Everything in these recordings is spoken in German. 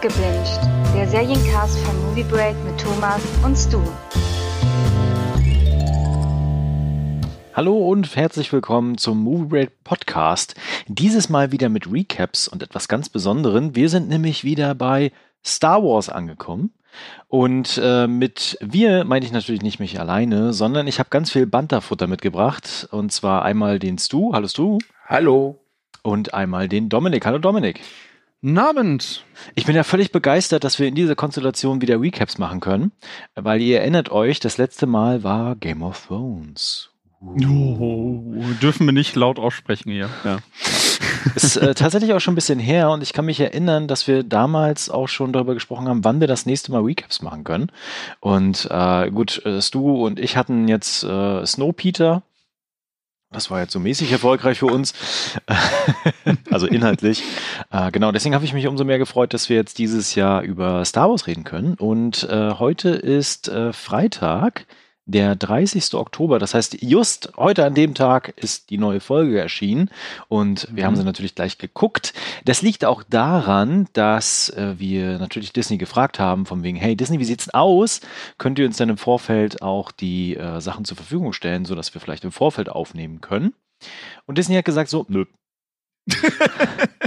Gebinged, der Seriencast von Movie Break mit Thomas und Stu. Hallo und herzlich willkommen zum Movie Break Podcast. Dieses Mal wieder mit Recaps und etwas ganz Besonderem. Wir sind nämlich wieder bei Star Wars angekommen. Und äh, mit wir meine ich natürlich nicht mich alleine, sondern ich habe ganz viel Banterfutter mitgebracht. Und zwar einmal den Stu. Hallo Stu. Hallo. Und einmal den Dominik. Hallo Dominik. Abend. Ich bin ja völlig begeistert, dass wir in dieser Konstellation wieder Recaps machen können, weil ihr erinnert euch, das letzte Mal war Game of Thrones. Oh, dürfen wir nicht laut aussprechen hier. Ja. Ist äh, tatsächlich auch schon ein bisschen her und ich kann mich erinnern, dass wir damals auch schon darüber gesprochen haben, wann wir das nächste Mal Recaps machen können. Und äh, gut, äh, Stu und ich hatten jetzt äh, Snowpeter. Das war jetzt so mäßig erfolgreich für uns. also inhaltlich. Äh, genau, deswegen habe ich mich umso mehr gefreut, dass wir jetzt dieses Jahr über Star Wars reden können. Und äh, heute ist äh, Freitag der 30. Oktober. Das heißt, just heute an dem Tag ist die neue Folge erschienen und wir mhm. haben sie natürlich gleich geguckt. Das liegt auch daran, dass äh, wir natürlich Disney gefragt haben, von wegen, hey Disney, wie sieht's denn aus? Könnt ihr uns dann im Vorfeld auch die äh, Sachen zur Verfügung stellen, sodass wir vielleicht im Vorfeld aufnehmen können? Und Disney hat gesagt so, nö,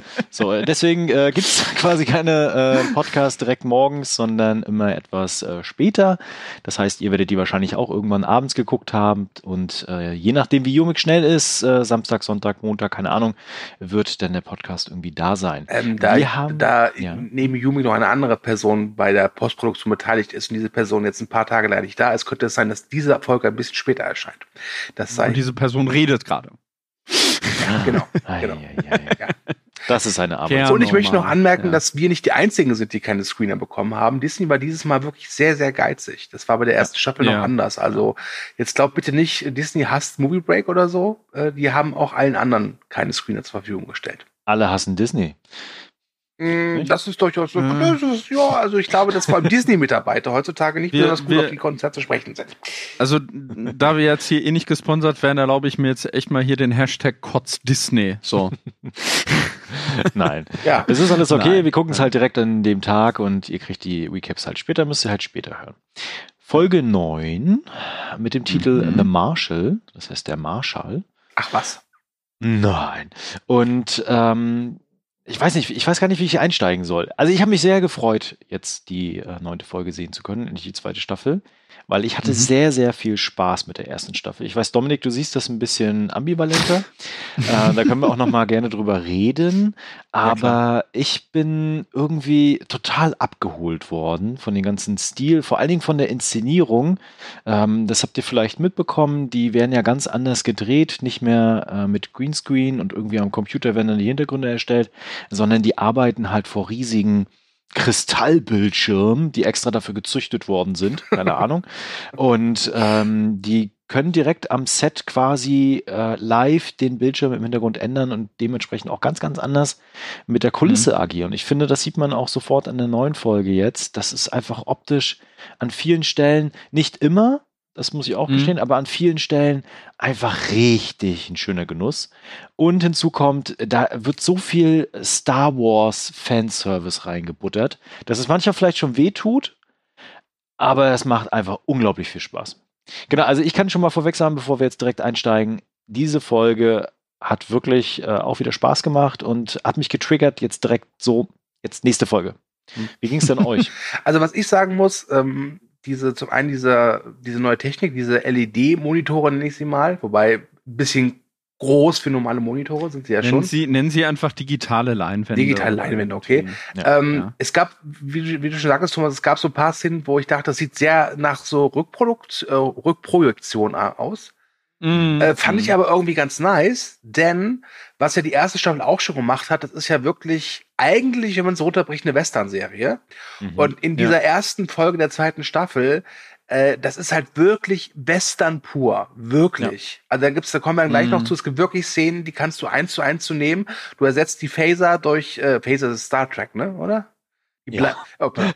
so, äh, deswegen äh, gibt es quasi keine äh, Podcast direkt morgens, sondern immer etwas äh, später. Das heißt, ihr werdet die wahrscheinlich auch irgendwann abends geguckt haben und äh, je nachdem, wie Jumik schnell ist, äh, Samstag, Sonntag, Montag, keine Ahnung, wird dann der Podcast irgendwie da sein. Ähm, da haben, da ja. neben Jumik noch eine andere Person bei der Postproduktion beteiligt ist und diese Person jetzt ein paar Tage leider nicht da ist, könnte es sein, dass diese Folge ein bisschen später erscheint. Das sei und diese Person redet gerade. Ja, genau. genau. Ja. Das ist eine Arbeit. Und ich möchte noch anmerken, ja. dass wir nicht die einzigen sind, die keine Screener bekommen haben. Disney war dieses Mal wirklich sehr, sehr geizig. Das war bei der ersten Staffel ja. noch anders. Also jetzt glaubt bitte nicht, Disney hasst Movie Break oder so. Äh, die haben auch allen anderen keine Screener zur Verfügung gestellt. Alle hassen Disney. Mm, das ist durchaus so. Mhm. ja, also ich glaube, dass vor allem Disney-Mitarbeiter heutzutage nicht wir, besonders gut wir, auf die Konzerte sprechen sind. Also, da wir jetzt hier eh nicht gesponsert werden, erlaube ich mir jetzt echt mal hier den Hashtag Kotz Disney. So. Nein. Ja. Es ist alles okay. Nein. Wir gucken es halt direkt an dem Tag und ihr kriegt die Recaps halt später, müsst ihr halt später hören. Folge 9 mit dem Titel mhm. The Marshall, das heißt der Marshall. Ach was. Nein. Und ähm, ich weiß nicht, ich weiß gar nicht, wie ich einsteigen soll. Also ich habe mich sehr gefreut, jetzt die äh, neunte Folge sehen zu können, endlich die zweite Staffel weil ich hatte mhm. sehr, sehr viel Spaß mit der ersten Staffel. Ich weiß, Dominik, du siehst das ein bisschen ambivalenter. äh, da können wir auch noch mal gerne drüber reden. Aber ja, ich bin irgendwie total abgeholt worden von dem ganzen Stil, vor allen Dingen von der Inszenierung. Ähm, das habt ihr vielleicht mitbekommen. Die werden ja ganz anders gedreht, nicht mehr äh, mit Greenscreen und irgendwie am Computer werden dann die Hintergründe erstellt, sondern die arbeiten halt vor riesigen Kristallbildschirm, die extra dafür gezüchtet worden sind, keine Ahnung. Und ähm, die können direkt am Set quasi äh, live den Bildschirm im Hintergrund ändern und dementsprechend auch ganz, ganz anders mit der Kulisse mhm. agieren. Ich finde, das sieht man auch sofort an der neuen Folge jetzt. Das ist einfach optisch an vielen Stellen nicht immer, das muss ich auch mhm. gestehen, aber an vielen Stellen einfach richtig ein schöner Genuss. Und hinzu kommt, da wird so viel Star Wars Fanservice reingebuttert, dass es manchmal vielleicht schon weh tut, aber es macht einfach unglaublich viel Spaß. Genau, also ich kann schon mal vorweg sagen, bevor wir jetzt direkt einsteigen, diese Folge hat wirklich äh, auch wieder Spaß gemacht und hat mich getriggert, jetzt direkt so, jetzt nächste Folge. Hm. Wie ging es denn euch? Also was ich sagen muss, ähm, diese, zum einen diese, diese neue Technik, diese LED-Monitore nenne ich sie mal, wobei ein bisschen groß für normale Monitore sind sie ja nennen schon. Sie, nennen Sie einfach digitale Leinwände. Digitale Leinwände, okay. Ja, ähm, ja. Es gab, wie, wie, du schon sagtest, Thomas, es gab so ein paar Szenen, wo ich dachte, das sieht sehr nach so Rückprodukt, äh, Rückprojektion aus. Mm, äh, fand ich aber irgendwie ganz nice, denn was ja die erste Staffel auch schon gemacht hat, das ist ja wirklich eigentlich, wenn man es runterbricht, eine Western-Serie. Mhm. Und in dieser ja. ersten Folge der zweiten Staffel, äh, das ist halt wirklich Western pur. Wirklich. Ja. Also da gibt's, da kommen wir gleich mhm. noch zu, es gibt wirklich Szenen, die kannst du eins zu eins zu nehmen. Du ersetzt die Phaser durch, äh, Phaser ist Star Trek, ne, oder? Ja. Okay.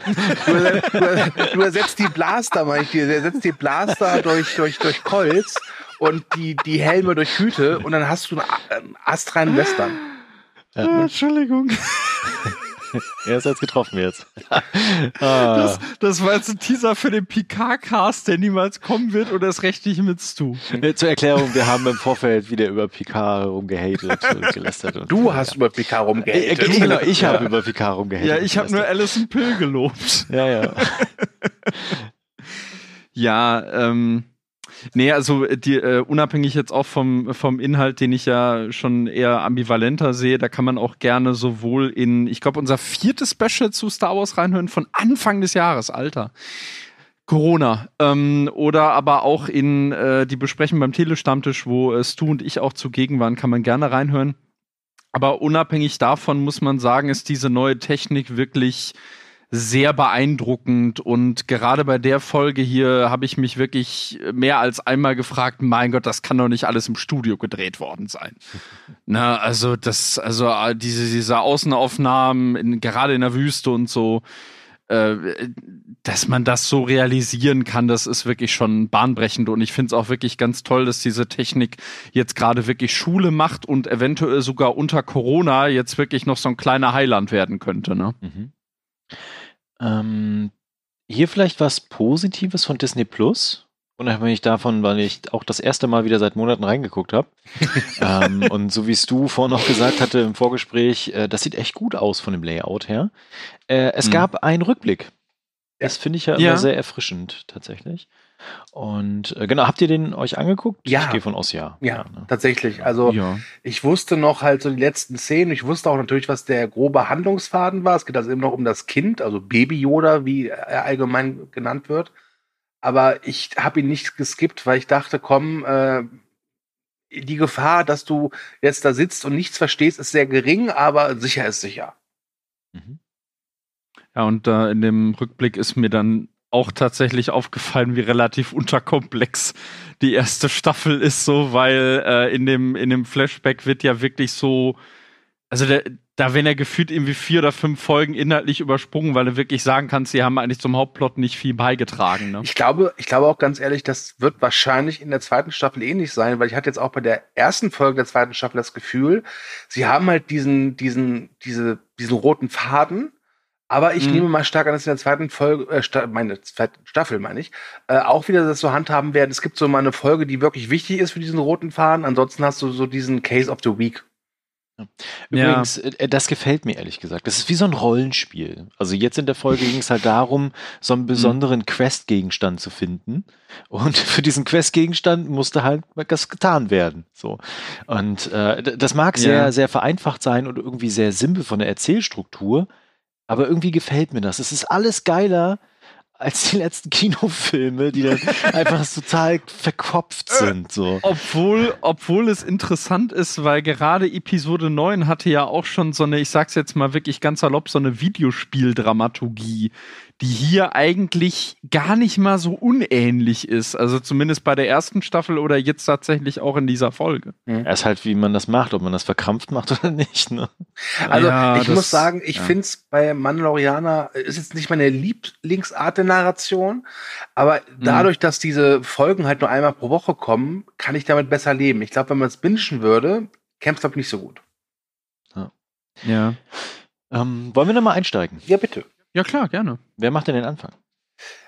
Du, du, du, ersetzt die Blaster, meine ich, du ersetzt die Blaster durch, durch, durch Colts und die, die Helme durch Hüte und dann hast du einen astreinen Western. Ja. Entschuldigung. er ist jetzt getroffen jetzt. ah. das, das war jetzt ein Teaser für den Picard-Cast, der niemals kommen wird oder ist rechtlich mit Stu. Zur Erklärung, wir haben im Vorfeld wieder über Picard rumgehatet und gelästert. Und du hast ja. über Picard rumgehatet. Äh, genau, ich ja. habe über Picard rumgehatet. Ja, ich habe nur Alison Pill gelobt. Ja, ja. ja, ähm, Nee, also äh, die, äh, unabhängig jetzt auch vom, vom Inhalt, den ich ja schon eher ambivalenter sehe, da kann man auch gerne sowohl in, ich glaube, unser viertes Special zu Star Wars reinhören von Anfang des Jahres, Alter. Corona. Ähm, oder aber auch in äh, die Besprechung beim Telestammtisch, wo äh, Stu und ich auch zugegen waren, kann man gerne reinhören. Aber unabhängig davon muss man sagen, ist diese neue Technik wirklich sehr beeindruckend und gerade bei der Folge hier habe ich mich wirklich mehr als einmal gefragt, mein Gott, das kann doch nicht alles im Studio gedreht worden sein. Na, also das, also äh, diese, diese Außenaufnahmen, in, gerade in der Wüste und so, äh, dass man das so realisieren kann, das ist wirklich schon bahnbrechend und ich finde es auch wirklich ganz toll, dass diese Technik jetzt gerade wirklich Schule macht und eventuell sogar unter Corona jetzt wirklich noch so ein kleiner Heiland werden könnte. Ne? Mhm. Ähm, hier vielleicht was Positives von Disney Plus. Unabhängig davon, weil ich auch das erste Mal wieder seit Monaten reingeguckt habe. ähm, und so wie es du vorhin noch gesagt hatte im Vorgespräch, äh, das sieht echt gut aus von dem Layout her. Äh, es mhm. gab einen Rückblick. Das finde ich ja, ja, immer sehr erfrischend tatsächlich. Und äh, genau, habt ihr den euch angeguckt? Ja. Ich gehe von aus, ja. Ja, ja ne? tatsächlich. Also ja. ich wusste noch halt so die letzten Szenen. Ich wusste auch natürlich, was der grobe Handlungsfaden war. Es geht also eben noch um das Kind, also Baby Yoda, wie er allgemein genannt wird. Aber ich habe ihn nicht geskippt, weil ich dachte, komm, äh, die Gefahr, dass du jetzt da sitzt und nichts verstehst, ist sehr gering, aber sicher ist sicher. Mhm. Ja, und äh, in dem Rückblick ist mir dann auch tatsächlich aufgefallen, wie relativ unterkomplex die erste Staffel ist, so, weil äh, in, dem, in dem Flashback wird ja wirklich so, also der, da werden ja gefühlt irgendwie vier oder fünf Folgen inhaltlich übersprungen, weil du wirklich sagen kannst, sie haben eigentlich zum Hauptplot nicht viel beigetragen. Ne? Ich glaube, ich glaube auch ganz ehrlich, das wird wahrscheinlich in der zweiten Staffel ähnlich sein, weil ich hatte jetzt auch bei der ersten Folge der zweiten Staffel das Gefühl, sie haben halt diesen, diesen, diese, diesen roten Faden, aber ich mhm. nehme mal stark an, dass in der zweiten Folge, äh, meine zweite Staffel meine ich, äh, auch wieder das so handhaben werden. Es gibt so mal eine Folge, die wirklich wichtig ist für diesen roten Faden. Ansonsten hast du so diesen Case of the Week. Übrigens, ja. Äh, das gefällt mir ehrlich gesagt. Das ist wie so ein Rollenspiel. Also jetzt in der Folge ging es halt darum, so einen mhm. besonderen Quest-Gegenstand zu finden. Und für diesen Quest-Gegenstand musste halt was getan werden. So. Und äh, das mag sehr, ja. sehr vereinfacht sein und irgendwie sehr simpel von der Erzählstruktur. Aber irgendwie gefällt mir das. Es ist alles geiler als die letzten Kinofilme, die dann einfach total verkopft sind. So. Obwohl, obwohl es interessant ist, weil gerade Episode 9 hatte ja auch schon so eine, ich sag's jetzt mal wirklich ganz salopp, so eine Videospieldramaturgie, die hier eigentlich gar nicht mal so unähnlich ist. Also zumindest bei der ersten Staffel oder jetzt tatsächlich auch in dieser Folge. Mhm. Er ist halt, wie man das macht, ob man das verkrampft macht oder nicht. Ne? Also ja, ich das, muss sagen, ich ja. finde es bei Mandalorianer, ist jetzt nicht meine Lieblingsart der Narration, aber mhm. dadurch, dass diese Folgen halt nur einmal pro Woche kommen, kann ich damit besser leben. Ich glaube, wenn man es bingen würde, käme es, glaube ich, nicht so gut. Ja. ja. Ähm, wollen wir nochmal einsteigen? Ja, bitte. Ja, klar, gerne. Wer macht denn den Anfang?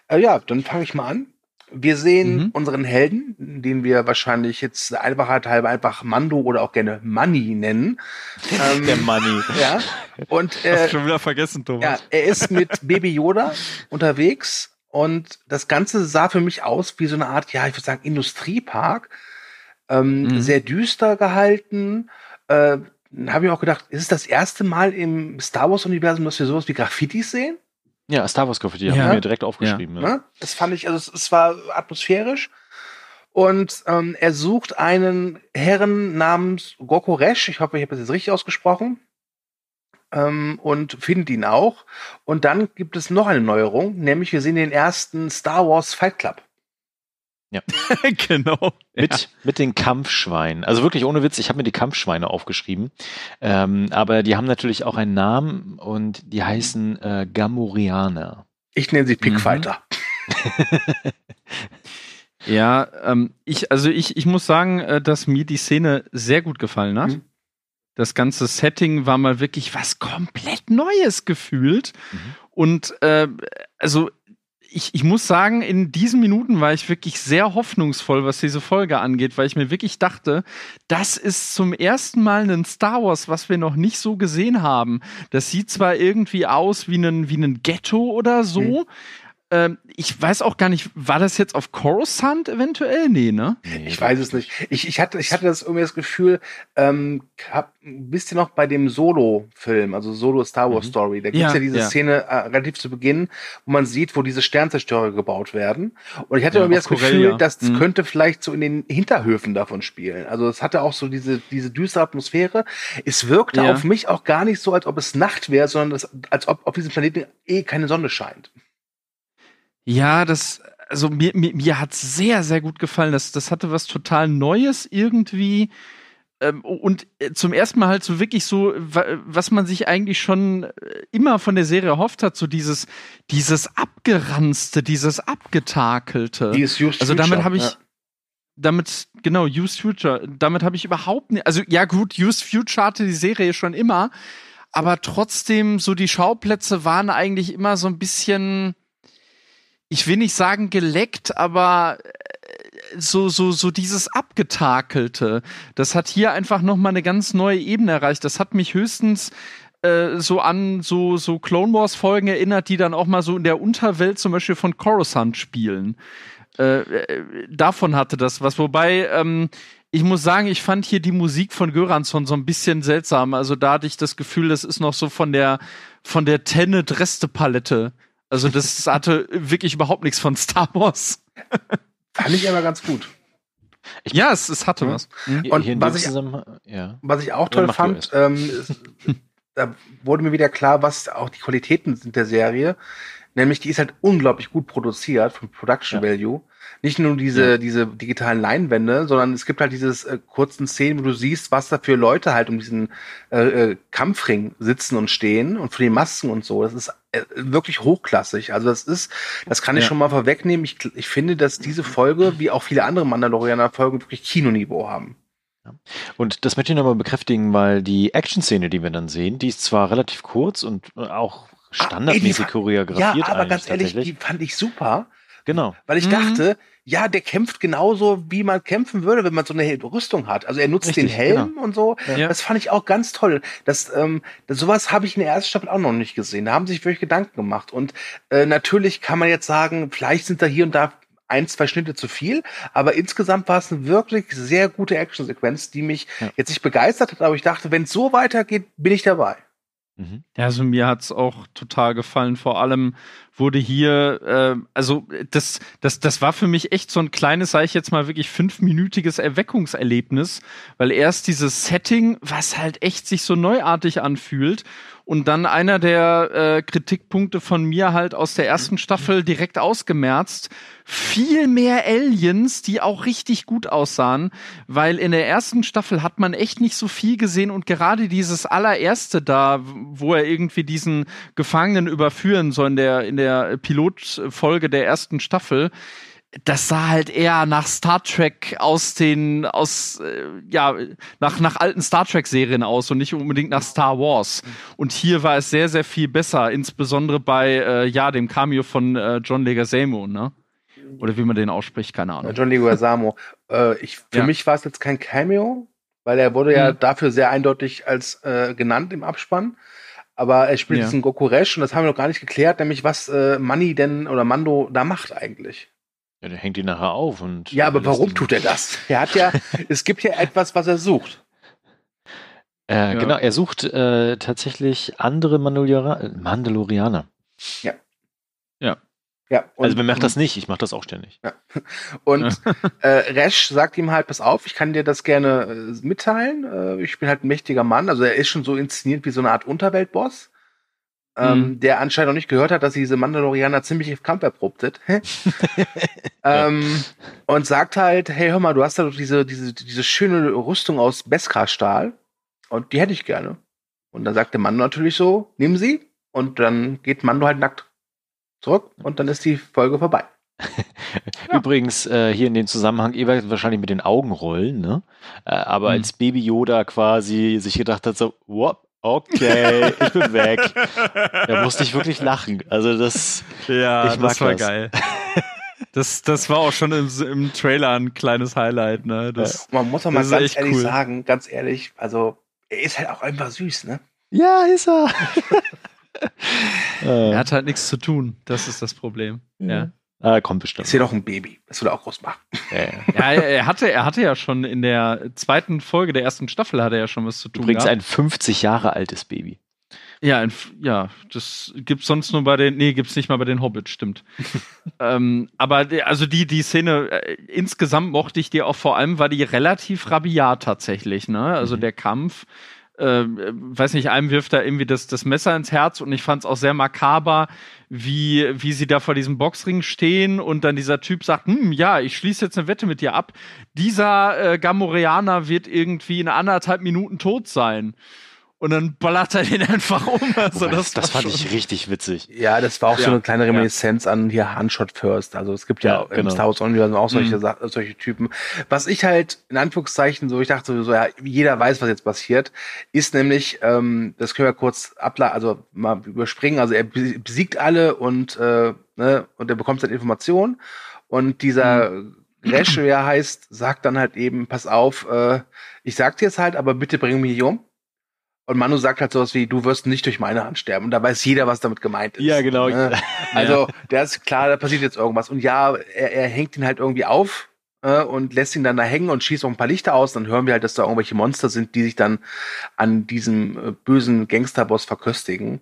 Äh, ja, dann fange ich mal an. Wir sehen mhm. unseren Helden, den wir wahrscheinlich jetzt Einfachheit halber einfach Mando oder auch gerne Money nennen. Ähm, Der Money. Ja. Und äh, Hast schon wieder vergessen, Thomas. Ja, er ist mit Baby Yoda unterwegs und das Ganze sah für mich aus wie so eine Art, ja, ich würde sagen Industriepark. Ähm, mhm. Sehr düster gehalten. Äh, habe ich auch gedacht, ist es das erste Mal im Star Wars-Universum, dass wir sowas wie Graffitis sehen? Ja, Star Wars Graffiti ja. haben wir mir direkt aufgeschrieben. Ja. Ja. Das fand ich, also es, es war atmosphärisch. Und ähm, er sucht einen Herren namens Gokoresh, ich hoffe, ich habe das jetzt richtig ausgesprochen, ähm, und findet ihn auch. Und dann gibt es noch eine Neuerung, nämlich wir sehen den ersten Star Wars Fight Club. Ja. genau. Mit, ja. mit den Kampfschweinen. Also wirklich ohne Witz, ich habe mir die Kampfschweine aufgeschrieben. Ähm, aber die haben natürlich auch einen Namen und die heißen äh, Gamorianer. Ich nenne sie Pickfighter. Mhm. ja, ähm, ich, also ich, ich muss sagen, äh, dass mir die Szene sehr gut gefallen hat. Mhm. Das ganze Setting war mal wirklich was komplett Neues gefühlt. Mhm. Und äh, also ich, ich muss sagen, in diesen Minuten war ich wirklich sehr hoffnungsvoll, was diese Folge angeht, weil ich mir wirklich dachte, das ist zum ersten Mal ein Star Wars, was wir noch nicht so gesehen haben. Das sieht zwar irgendwie aus wie ein, wie ein Ghetto oder so, mhm. Ähm, ich weiß auch gar nicht, war das jetzt auf Coruscant eventuell? Nee, ne? Ich weiß es nicht. Ich, ich, hatte, ich hatte das irgendwie das Gefühl, ähm, hab, wisst ihr noch bei dem Solo-Film, also Solo Star Wars mhm. Story, da gibt's ja, ja diese ja. Szene äh, relativ zu Beginn, wo man sieht, wo diese Sternzerstörer gebaut werden. Und ich hatte ja, irgendwie das Gefühl, das mhm. könnte vielleicht so in den Hinterhöfen davon spielen. Also es hatte auch so diese, diese düstere Atmosphäre. Es wirkte auf mich auch gar nicht so, als ob es Nacht wäre, sondern das, als ob auf diesem Planeten eh keine Sonne scheint. Ja, das, also mir, mir, mir hat sehr, sehr gut gefallen. Das, das hatte was total Neues irgendwie. Ähm, und äh, zum ersten Mal halt so wirklich so, was man sich eigentlich schon äh, immer von der Serie erhofft hat, so dieses, dieses Abgeranzte, dieses Abgetakelte. Dieses also damit habe ich, ja. damit, genau, Used Future, damit habe ich überhaupt nicht, also ja gut, Used Future hatte die Serie schon immer, aber trotzdem so die Schauplätze waren eigentlich immer so ein bisschen, ich will nicht sagen geleckt, aber äh, so, so, so dieses Abgetakelte, das hat hier einfach nochmal eine ganz neue Ebene erreicht. Das hat mich höchstens äh, so an so, so Clone Wars Folgen erinnert, die dann auch mal so in der Unterwelt zum Beispiel von Coruscant spielen. Äh, äh, davon hatte das was. Wobei, ähm, ich muss sagen, ich fand hier die Musik von Göransson so ein bisschen seltsam. Also da hatte ich das Gefühl, das ist noch so von der, von der Tenet-Reste-Palette also das hatte wirklich überhaupt nichts von Star Wars. Fand ich aber ganz gut. Ich ja, es, es hatte was. Mhm. Und was ich, ja. was ich auch toll ja, fand, ähm, ist, da wurde mir wieder klar, was auch die Qualitäten sind der Serie. Nämlich, die ist halt unglaublich gut produziert vom Production ja. Value nicht nur diese, ja. diese digitalen Leinwände, sondern es gibt halt dieses äh, kurzen Szenen, wo du siehst, was da für Leute halt um diesen äh, äh, Kampfring sitzen und stehen und für die Masken und so. Das ist äh, wirklich hochklassig. Also das ist, das kann ich ja. schon mal vorwegnehmen. Ich, ich finde, dass diese Folge, wie auch viele andere Mandalorianer-Folgen, wirklich Kinoniveau haben. Und das möchte ich nochmal bekräftigen, weil die Action-Szene, die wir dann sehen, die ist zwar relativ kurz und äh, auch ah, standardmäßig ah, choreografiert. Ja, aber ganz ehrlich, die fand ich super. Genau. Weil ich mhm. dachte, ja, der kämpft genauso, wie man kämpfen würde, wenn man so eine Rüstung hat. Also er nutzt Richtig, den Helm genau. und so. Ja. Das fand ich auch ganz toll. Das, ähm, das sowas habe ich in der ersten Staffel auch noch nicht gesehen. Da haben sich wirklich Gedanken gemacht. Und äh, natürlich kann man jetzt sagen, vielleicht sind da hier und da ein, zwei Schnitte zu viel, aber insgesamt war es eine wirklich sehr gute Actionsequenz, die mich ja. jetzt nicht begeistert hat, aber ich dachte, wenn es so weitergeht, bin ich dabei. Mhm. Ja, also mir hat's auch total gefallen. Vor allem wurde hier, äh, also das, das, das war für mich echt so ein kleines, sage ich jetzt mal wirklich fünfminütiges Erweckungserlebnis, weil erst dieses Setting, was halt echt sich so neuartig anfühlt und dann einer der äh, Kritikpunkte von mir halt aus der ersten Staffel direkt ausgemerzt. Viel mehr Aliens, die auch richtig gut aussahen, weil in der ersten Staffel hat man echt nicht so viel gesehen und gerade dieses allererste da, wo er irgendwie diesen Gefangenen überführen soll in der, in der Pilotfolge der ersten Staffel, das sah halt eher nach Star Trek aus den, aus, äh, ja, nach, nach alten Star Trek Serien aus und nicht unbedingt nach Star Wars. Und hier war es sehr, sehr viel besser, insbesondere bei, äh, ja, dem Cameo von äh, John Leguizamo, ne? Oder wie man den ausspricht, keine Ahnung. John Leguizamo. äh, ich, für ja. mich war es jetzt kein Cameo, weil er wurde ja mhm. dafür sehr eindeutig als äh, genannt im Abspann. Aber er spielt ja. diesen Goku Resh und das haben wir noch gar nicht geklärt, nämlich was äh, Manny denn oder Mando da macht eigentlich. Ja, der hängt ihn nachher auf und. Ja, aber warum tut er das? Er hat ja, es gibt ja etwas, was er sucht. Äh, ja. Genau, er sucht äh, tatsächlich andere Mandalorianer. Mandalorianer. Ja. Ja. Ja, und, also man macht das nicht, ich mache das auch ständig. Ja. Und äh, Resch sagt ihm halt, pass auf, ich kann dir das gerne äh, mitteilen. Äh, ich bin halt ein mächtiger Mann. Also er ist schon so inszeniert wie so eine Art Unterweltboss ähm, mhm. der anscheinend noch nicht gehört hat, dass diese Mandalorianer ziemlich Kampf erprobt sind. ähm, und sagt halt, hey, hör mal, du hast da doch diese, diese, diese schöne Rüstung aus Beskar-Stahl und die hätte ich gerne. Und dann sagt der Mando natürlich so, nimm sie und dann geht Mando halt nackt zurück und dann ist die Folge vorbei. Ja. Übrigens, äh, hier in dem Zusammenhang, ihr werdet wahrscheinlich mit den Augen rollen, ne? Äh, aber mhm. als Baby Yoda quasi sich gedacht hat, so, whoop, okay, ich bin weg. da musste ich wirklich lachen. Also das, ja, ich mag das war das. geil. Das, das war auch schon im, im Trailer ein kleines Highlight, ne? Das, Man muss doch mal ganz ehrlich cool. sagen, ganz ehrlich, also er ist halt auch einfach süß, ne? Ja, ist er. er hat halt nichts zu tun. Das ist das Problem. Ja. ja. Ah, kommt bestimmt. Ist hier doch ein Baby. Das er auch groß machen. Ja, ja. er, hatte, er hatte ja schon in der zweiten Folge der ersten Staffel hatte er ja schon was zu tun. Übrigens gehabt. ein 50 Jahre altes Baby. Ja, ein, ja, das gibt's sonst nur bei den, nee, gibt's nicht mal bei den Hobbits, stimmt. ähm, aber also die, die Szene, äh, insgesamt mochte ich die auch vor allem, war die relativ rabiat tatsächlich, ne? Also mhm. der Kampf, äh, weiß nicht, einem wirft da irgendwie das, das Messer ins Herz und ich fand es auch sehr makaber, wie, wie sie da vor diesem Boxring stehen und dann dieser Typ sagt, hm, ja, ich schließe jetzt eine Wette mit dir ab. Dieser äh, Gamoreaner wird irgendwie in anderthalb Minuten tot sein und dann ballert er den einfach um. Also das, das fand ich richtig witzig. Ja, das war auch ja. so eine kleine Reminiszenz ja. an hier Handshot First. Also es gibt ja, ja genau. im Star Wars Universum auch solche, mhm. solche Typen. Was ich halt in Anführungszeichen so, ich dachte so, ja, jeder weiß, was jetzt passiert, ist nämlich, ähm, das können wir kurz abla also mal überspringen. Also er besiegt alle und, äh, ne, und er bekommt seine Informationen. Und dieser mhm. Resch, wie er heißt, sagt dann halt eben, pass auf, äh, ich sag dir jetzt halt, aber bitte bring mich hier um. Und Manu sagt halt sowas wie, du wirst nicht durch meine Hand sterben. Und da weiß jeder, was damit gemeint ist. Ja, genau. Ne? Also, der ist klar, da passiert jetzt irgendwas. Und ja, er, er hängt ihn halt irgendwie auf äh, und lässt ihn dann da hängen und schießt auch ein paar Lichter aus. Dann hören wir halt, dass da irgendwelche Monster sind, die sich dann an diesem äh, bösen Gangsterboss verköstigen.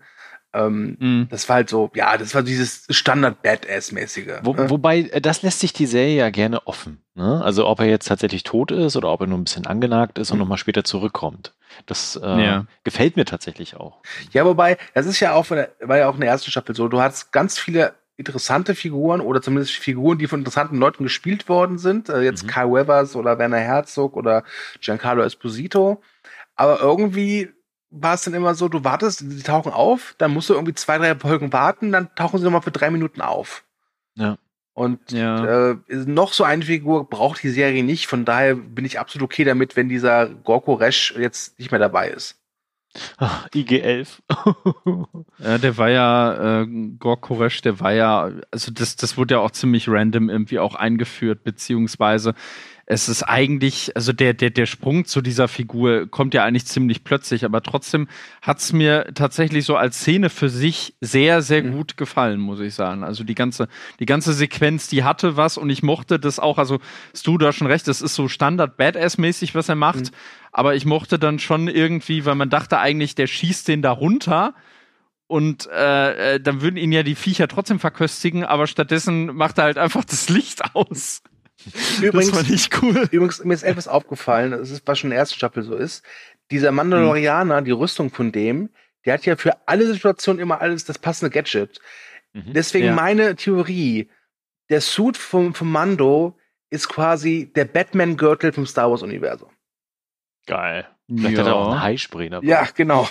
Ähm, mhm. Das war halt so, ja, das war dieses Standard-Badass-mäßige. Wo, ne? Wobei, äh, das lässt sich die Serie ja gerne offen. Ne? Also ob er jetzt tatsächlich tot ist oder ob er nur ein bisschen angenagt ist mhm. und nochmal später zurückkommt. Das äh, ja. gefällt mir tatsächlich auch. Ja, wobei, das ist ja auch, der, war ja auch in der ersten Staffel so, du hast ganz viele interessante Figuren oder zumindest Figuren, die von interessanten Leuten gespielt worden sind. Äh, jetzt mhm. Kyle Weathers oder Werner Herzog oder Giancarlo Esposito. Aber irgendwie war es dann immer so, du wartest, die tauchen auf, dann musst du irgendwie zwei, drei Folgen warten, dann tauchen sie nochmal für drei Minuten auf. Ja. Und ja. äh, noch so eine Figur braucht die Serie nicht, von daher bin ich absolut okay damit, wenn dieser Gorko Resch jetzt nicht mehr dabei ist. Ach, IG-11. ja, der war ja, äh, Gorko Resch, der war ja, also das, das wurde ja auch ziemlich random irgendwie auch eingeführt, beziehungsweise es ist eigentlich, also der, der, der Sprung zu dieser Figur kommt ja eigentlich ziemlich plötzlich, aber trotzdem hat es mir tatsächlich so als Szene für sich sehr, sehr mhm. gut gefallen, muss ich sagen. Also die ganze, die ganze Sequenz, die hatte was und ich mochte das auch, also Stu, du hast schon recht, das ist so Standard Badass-mäßig, was er macht, mhm. aber ich mochte dann schon irgendwie, weil man dachte eigentlich, der schießt den da runter und äh, äh dann würden ihn ja die Viecher trotzdem verköstigen, aber stattdessen macht er halt einfach das Licht aus. Übrigens, das fand ich cool. Übrigens, mir ist etwas aufgefallen, das ist, was schon in der ersten Staffel so ist. Dieser Mandalorianer, mhm. die Rüstung von dem, der hat ja für alle Situationen immer alles das passende Gadget. Mhm. Deswegen ja. meine Theorie, der Suit vom, vom Mando ist quasi der Batman-Gürtel vom Star Wars-Universum. Geil. Vielleicht ja. hat er auch einen Haispray dabei. Ja, genau.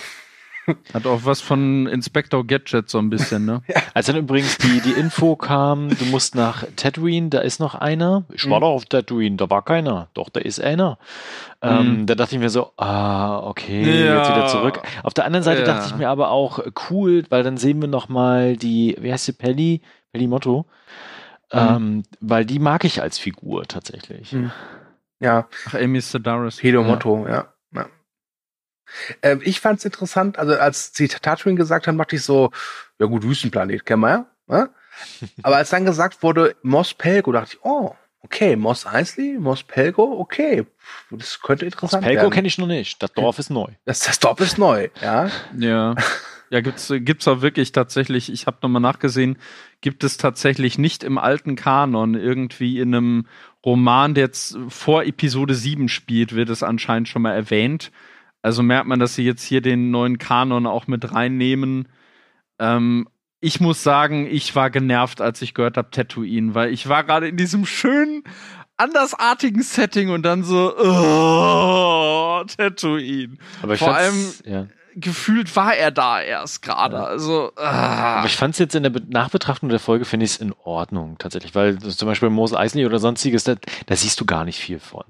Hat auch was von Inspector Gadget so ein bisschen, ne? ja. Als dann übrigens die, die Info kam, du musst nach Tatooine, da ist noch einer. Ich war mhm. doch auf Tatooine, da war keiner. Doch, da ist einer. Ähm, mhm. Ähm, da dachte ich mir so, ah, okay, ja. jetzt wieder zurück. Auf der anderen Seite ja. dachte ich mir aber auch, cool, weil dann sehen wir noch mal die, wie heißt sie, Pelli? Pelli Motto. Mhm. Ähm, weil die mag ich als Figur tatsächlich. Mhm. Ja. Ach, Amy Sedaris. Pedo Motto, ja. Äh, ich fand es interessant, also als sie Tatooine gesagt haben, dachte ich so, ja gut, Wüstenplanet, kennen wir ja. Ne? Aber als dann gesagt wurde, Mos Pelgo, dachte ich, oh, okay, Mos Eisley, Mos Pelgo, okay, das könnte interessant Mos Pelgo kenne ich noch nicht, das Dorf ist neu. Das, das Dorf ist neu, ja. Ja. Ja, gibt's gibt's auch wirklich tatsächlich, ich habe nochmal nachgesehen, gibt es tatsächlich nicht im alten Kanon irgendwie in einem Roman, der jetzt vor Episode 7 spielt, wird es anscheinend schon mal erwähnt. Also merkt man, dass sie jetzt hier den neuen Kanon auch mit reinnehmen. Ähm, ich muss sagen, ich war genervt, als ich gehört habe Tatooine, weil ich war gerade in diesem schönen, andersartigen Setting und dann so, oh, Tatooine. Aber Vor allem, ja. gefühlt war er da erst gerade. Also, ah. Aber ich fand es jetzt in der Nachbetrachtung der Folge, finde ich es in Ordnung tatsächlich, weil zum Beispiel Mose Eisley oder sonstiges, da, da siehst du gar nicht viel von.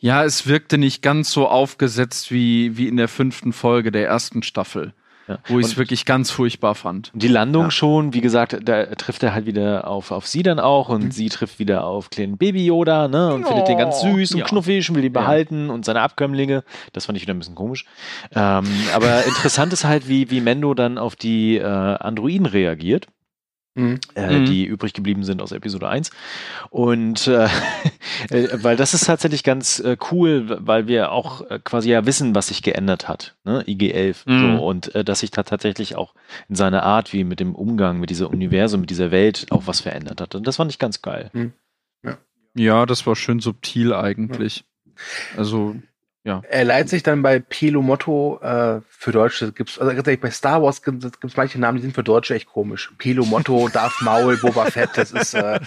Ja, es wirkte nicht ganz so aufgesetzt wie, wie in der fünften Folge der ersten Staffel. Ja. Wo ich es wirklich ganz furchtbar fand. Die Landung ja. schon, wie gesagt, da trifft er halt wieder auf, auf sie dann auch und mhm. sie trifft wieder auf kleinen Baby Yoda, ne? Und oh. findet den ganz süß und ja. knuffig und will ihn behalten und seine Abkömmlinge. Das fand ich wieder ein bisschen komisch. Ähm, aber interessant ist halt, wie, wie Mendo dann auf die äh, Androiden reagiert. Mhm. Äh, mhm. die übrig geblieben sind aus Episode 1. Und äh, äh, weil das ist tatsächlich ganz äh, cool, weil wir auch äh, quasi ja wissen, was sich geändert hat, ne? IG-11. Mhm. So, und äh, dass sich da tatsächlich auch in seiner Art, wie mit dem Umgang mit dieser Universum, mit dieser Welt auch was verändert hat. Und das fand ich ganz geil. Mhm. Ja. ja, das war schön subtil eigentlich. Also ja. Er leiht sich dann bei Pelo Motto äh, für Deutsche. Gibt's, also ganz ehrlich, bei Star Wars gibt es manche Namen, die sind für Deutsche echt komisch. Pelo Motto, Darth Maul, Boba Fett, das ist äh,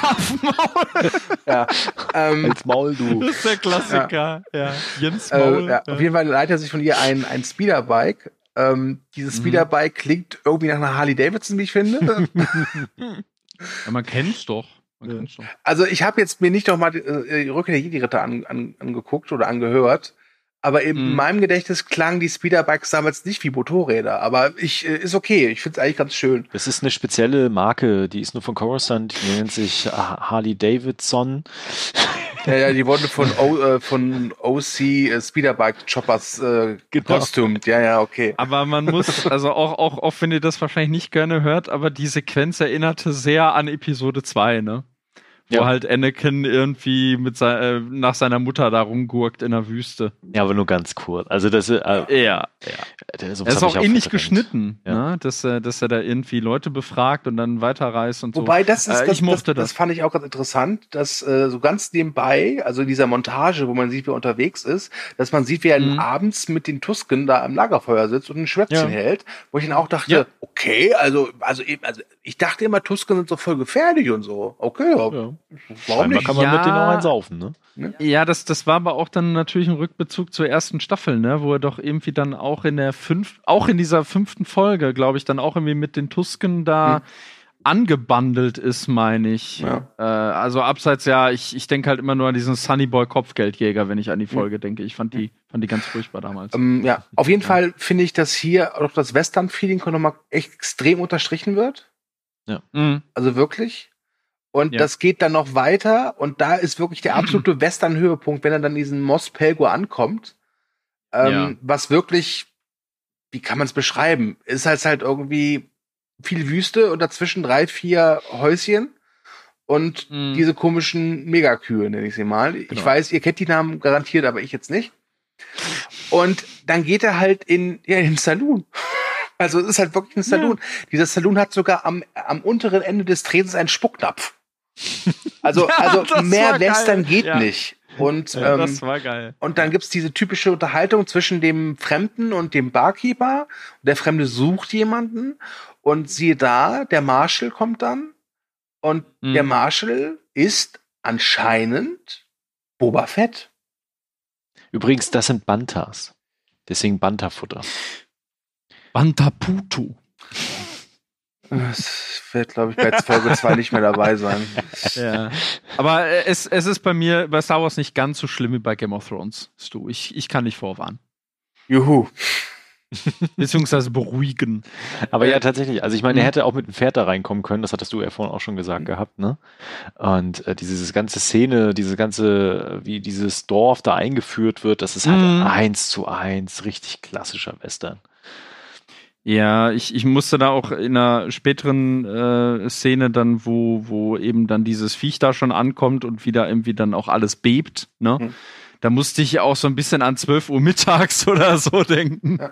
Darth Maul. ja. Ähm, Als Maul, du. Das ist der Klassiker. Ja. ja. Jens äh, Maul. Äh, ja. Auf jeden Fall leiht er sich von ihr ein, ein Speederbike. Ähm, dieses mhm. Speederbike klingt irgendwie nach einer Harley Davidson, wie ich finde. ja, man kennt's doch. Also ich habe jetzt mir nicht nochmal äh, die Rückkehr der Jedi-Ritter an, an, angeguckt oder angehört, aber in mhm. meinem Gedächtnis klangen die Speederbikes damals nicht wie Motorräder. Aber ich äh, ist okay. Ich finde es eigentlich ganz schön. Das ist eine spezielle Marke, die ist nur von Coruscant, die nennt sich Harley Davidson. Ja, ja, die wurden von, o, äh, von OC äh, Speederbike Choppers äh, genau. Ja, ja, okay. Aber man muss, also auch, auch, auch wenn ihr das wahrscheinlich nicht gerne hört, aber die Sequenz erinnerte sehr an Episode 2, ne? Wo ja. halt Anakin irgendwie mit se äh, nach seiner Mutter da rumgurkt in der Wüste. Ja, aber nur ganz kurz. Also das äh, ja, ja. er ist auch ähnlich geschnitten, ja. ne? dass, äh, dass er da irgendwie Leute befragt und dann weiterreist und Wobei, so. das ist, äh, das, das, das. das fand ich auch ganz interessant, dass äh, so ganz nebenbei, also in dieser Montage, wo man sieht, wie er unterwegs ist, dass man sieht, wie er mhm. abends mit den Tusken da am Lagerfeuer sitzt und ein Schwätzchen hält, wo ich dann auch dachte, okay, also also eben, also ich dachte immer, Tusken sind so voll gefährlich und so. Okay, ja. Warum nicht? kann man ja, mit denen auch einen saufen, ne? Ja, das, das war aber auch dann natürlich ein Rückbezug zur ersten Staffel, ne? Wo er doch irgendwie dann auch in der fünf, auch in dieser fünften Folge, glaube ich, dann auch irgendwie mit den Tusken da hm. angebandelt ist, meine ich. Ja. Äh, also abseits, ja, ich, ich denke halt immer nur an diesen Sunnyboy Kopfgeldjäger, wenn ich an die Folge hm. denke. Ich fand die, fand die ganz furchtbar damals. Ähm, ja, auf jeden ja. Fall finde ich, dass hier auch das Western-Feeling nochmal extrem unterstrichen wird. Ja. Mhm. Also wirklich. Und ja. das geht dann noch weiter und da ist wirklich der absolute Western-Höhepunkt, wenn er dann diesen Mos Pelgo ankommt. Ähm, ja. Was wirklich, wie kann man es beschreiben? Ist halt halt irgendwie viel Wüste und dazwischen drei, vier Häuschen und mhm. diese komischen Megakühe, nenne ich sie mal. Genau. Ich weiß, ihr kennt die Namen garantiert, aber ich jetzt nicht. Und dann geht er halt in, ja, in den Saloon. Also es ist halt wirklich ein Saloon. Ja. Dieser Saloon hat sogar am, am unteren Ende des Tretens einen Spucknapf. Also, ja, also mehr Western geil. geht ja. nicht. Und, ja, ähm, das war geil. Und dann gibt's diese typische Unterhaltung zwischen dem Fremden und dem Barkeeper. Der Fremde sucht jemanden und siehe da, der Marshall kommt dann und mhm. der Marshall ist anscheinend Boba Fett. Übrigens, das sind Bantas. Deswegen Bantafutter. Bantaputu. Das wird, glaube ich, bei Folge 2 nicht mehr dabei sein. Ja. Aber es, es ist bei mir bei Star Wars nicht ganz so schlimm wie bei Game of Thrones, Stu. Ich, ich kann nicht vorwarnen. Juhu. Beziehungsweise beruhigen. Aber ja, tatsächlich. Also ich meine, er mhm. hätte auch mit dem Pferd da reinkommen können, das hattest du ja vorhin auch schon gesagt mhm. gehabt, ne? Und äh, diese ganze Szene, diese ganze, wie dieses Dorf da eingeführt wird, das ist halt mhm. eins zu eins richtig klassischer Western. Ja, ich, ich musste da auch in einer späteren äh, Szene dann, wo, wo eben dann dieses Viech da schon ankommt und wieder irgendwie dann auch alles bebt, ne? Mhm. Da musste ich auch so ein bisschen an 12 Uhr mittags oder so denken. Ja.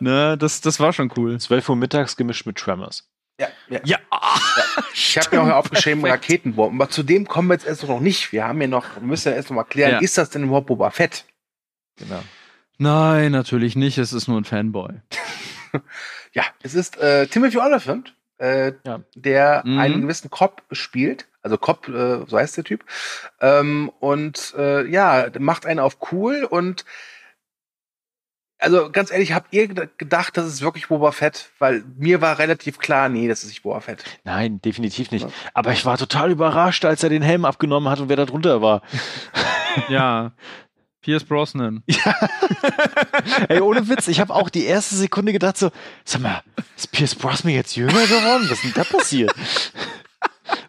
Ne, das, das war schon cool. 12 Uhr mittags gemischt mit Tremors. Ja, ja. ja. ja. Ich habe mir auch aufgeschrieben, Raketenbomben. Aber zu dem kommen wir jetzt erst noch nicht. Wir haben ja noch, wir müssen ja erst noch mal klären, ja. ist das denn überhaupt Boba Fett? Genau. Nein, natürlich nicht. Es ist nur ein Fanboy. ja, es ist äh, Timothy Oliphant, äh, ja. der mhm. einen gewissen Cop spielt. Also Cop, äh, so heißt der Typ. Ähm, und äh, ja, macht einen auf cool und also ganz ehrlich, habt ihr gedacht, das ist wirklich Boba Fett? Weil mir war relativ klar, nee, das ist nicht Boba Fett. Nein, definitiv nicht. Aber ich war total überrascht, als er den Helm abgenommen hat und wer da drunter war. ja. Pierce Brosnan. Ja. Ey, ohne Witz, ich habe auch die erste Sekunde gedacht so, sag mal, ist Pierce Brosnan jetzt jünger geworden? Was ist denn da passiert?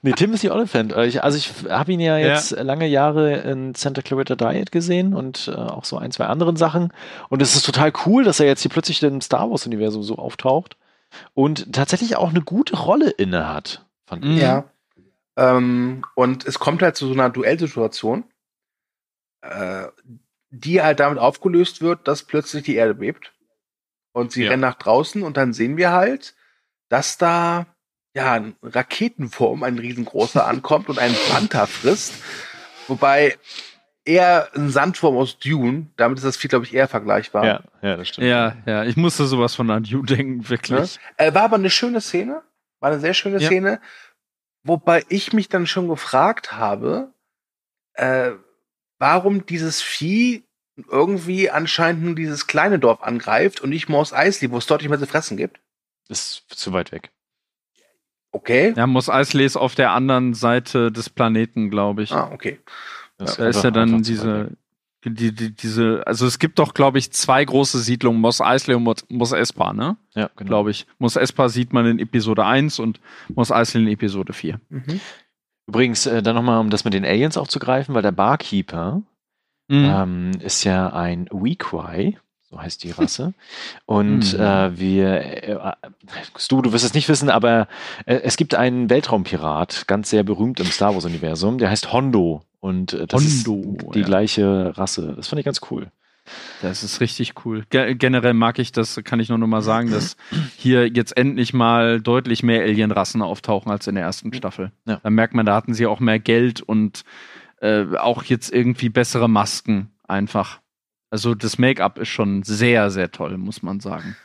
nee, Timothy Oliphant. Äh, also ich habe ihn ja jetzt ja. lange Jahre in Santa Clarita Diet gesehen und äh, auch so ein, zwei anderen Sachen. Und es ist total cool, dass er jetzt hier plötzlich im Star Wars-Universum so auftaucht und tatsächlich auch eine gute Rolle inne hat. Fand ich. Ja. Ähm, und es kommt halt zu so einer Duellsituation, äh, die halt damit aufgelöst wird, dass plötzlich die Erde bebt. Und sie ja. rennen nach draußen und dann sehen wir halt, dass da ja, ein Raketenform, ein riesengroßer ankommt und einen Panther frisst. Wobei eher ein Sandwurm aus Dune, damit ist das viel, glaube ich, eher vergleichbar. Ja, ja, das stimmt. Ja, ja, ich musste sowas von an Dune denken, wirklich. Ja. Äh, war aber eine schöne Szene, war eine sehr schöne ja. Szene, wobei ich mich dann schon gefragt habe, äh, warum dieses Vieh irgendwie anscheinend nur dieses kleine Dorf angreift und nicht Mos Eisley, wo es dort nicht mehr zu fressen gibt. Ist zu weit weg. Okay. Ja, Mos Eisley ist auf der anderen Seite des Planeten, glaube ich. Ah, okay. Das da ist ja dann diese, die, die, diese, also es gibt doch, glaube ich, zwei große Siedlungen, Mos Eisley und Mos Espa, ne? Ja, genau. Glaube ich. Mos Espa sieht man in Episode 1 und Mos Eisley in Episode 4. Mhm. Übrigens, äh, dann nochmal, um das mit den Aliens aufzugreifen, weil der Barkeeper mhm. ähm, ist ja ein Weequay so heißt die Rasse. Und mhm. äh, wir, äh, du, du wirst es nicht wissen, aber äh, es gibt einen Weltraumpirat, ganz sehr berühmt im Star Wars-Universum, der heißt Hondo. Und äh, das Hondo, ist die ja. gleiche Rasse. Das fand ich ganz cool. Das ist richtig cool. Ge generell mag ich das, kann ich nur noch mal sagen, dass hier jetzt endlich mal deutlich mehr Alien-Rassen auftauchen als in der ersten Staffel. Ja. Da merkt man, da hatten sie auch mehr Geld und äh, auch jetzt irgendwie bessere Masken einfach. Also das Make-up ist schon sehr, sehr toll, muss man sagen.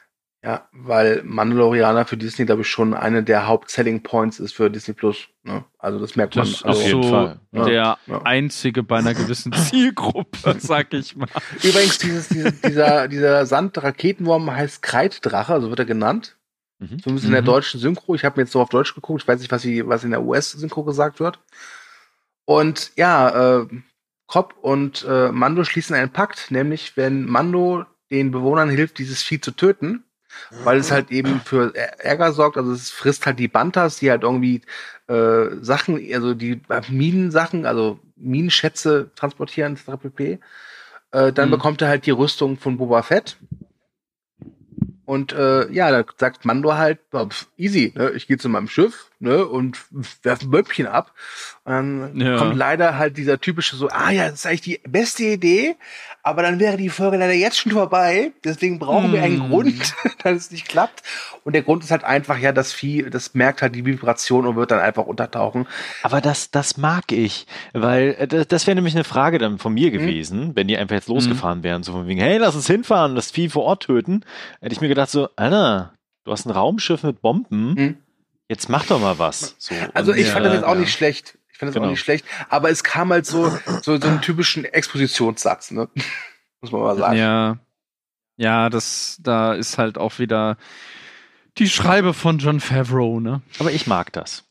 Ja, weil Mandalorianer für Disney, glaube ich, schon eine der Haupt-Selling Points ist für Disney Plus. Ne? Also das merkt man. Das ist also, so Fall. der ja. einzige bei einer gewissen Zielgruppe, sag ich mal. Übrigens, dieses, diese, dieser, dieser Sand-Raketenwurm heißt Kreiddrache, also wird er genannt. Mhm. Zumindest in der mhm. deutschen Synchro. Ich habe mir jetzt so auf Deutsch geguckt. Ich weiß nicht, was, sie, was in der US-Synchro gesagt wird. Und ja, äh, Cobb und äh, Mando schließen einen Pakt, nämlich wenn Mando den Bewohnern hilft, dieses Vieh zu töten, weil es halt eben für Ärger sorgt. Also es frisst halt die Bantas, die halt irgendwie äh, Sachen, also die Minensachen, also Minenschätze transportieren, etc. pp. Äh, dann mhm. bekommt er halt die Rüstung von Boba Fett. Und äh, ja, da sagt Mando halt, easy, ne? ich gehe zu meinem Schiff ne? und werfe ein Böppchen ab. Und dann ja. kommt leider halt dieser typische so, ah ja, das ist eigentlich die beste Idee, aber dann wäre die Folge leider jetzt schon vorbei. Deswegen brauchen hm. wir einen hm. Grund, dass es nicht klappt. Und der Grund ist halt einfach, ja, das Vieh, das merkt halt die Vibration und wird dann einfach untertauchen. Aber das, das mag ich, weil äh, das, das wäre nämlich eine Frage dann von mir hm. gewesen, mhm. wenn die einfach jetzt losgefahren wären, so von wegen, hey, lass uns hinfahren, das Vieh vor Ort töten. Hätte ich mir gedacht so, Alter, du hast ein Raumschiff mit Bomben. Mhm. Jetzt mach doch mal was. So, also ich fand das jetzt auch nicht schlecht. Ich fand das genau. auch nicht schlecht, aber es kam halt so, so, so einen typischen Expositionssatz, ne? Muss man mal sagen. Ja. Ja, das, da ist halt auch wieder die Schreibe von John Favreau, ne? Aber ich mag das.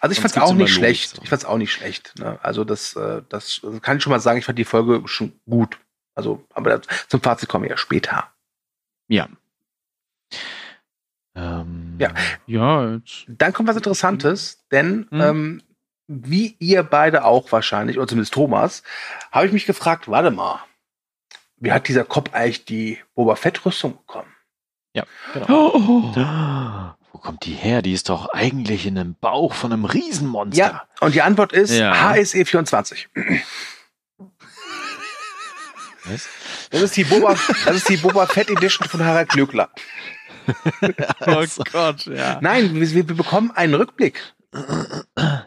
Also ich fand's auch nicht schlecht. So. Ich fand's auch nicht schlecht. Ne? Also das, äh, das kann ich schon mal sagen. Ich fand die Folge schon gut. Also, aber zum Fazit kommen wir ja später. Ja. Ähm, ja. Ja. Jetzt. Dann kommt was Interessantes, denn mhm. ähm, wie ihr beide auch wahrscheinlich, oder zumindest Thomas, habe ich mich gefragt, warte mal, wie hat dieser Kopf eigentlich die Boba Fett-Rüstung bekommen? Ja, genau. Oh, oh. Wo kommt die her? Die ist doch eigentlich in einem Bauch von einem Riesenmonster. Ja, und die Antwort ist ja. HSE 24. Was? Das ist die Boba, das ist die Boba Fett Edition von Harald Glöckler. oh Gott, ja. Nein, wir, wir bekommen einen Rückblick.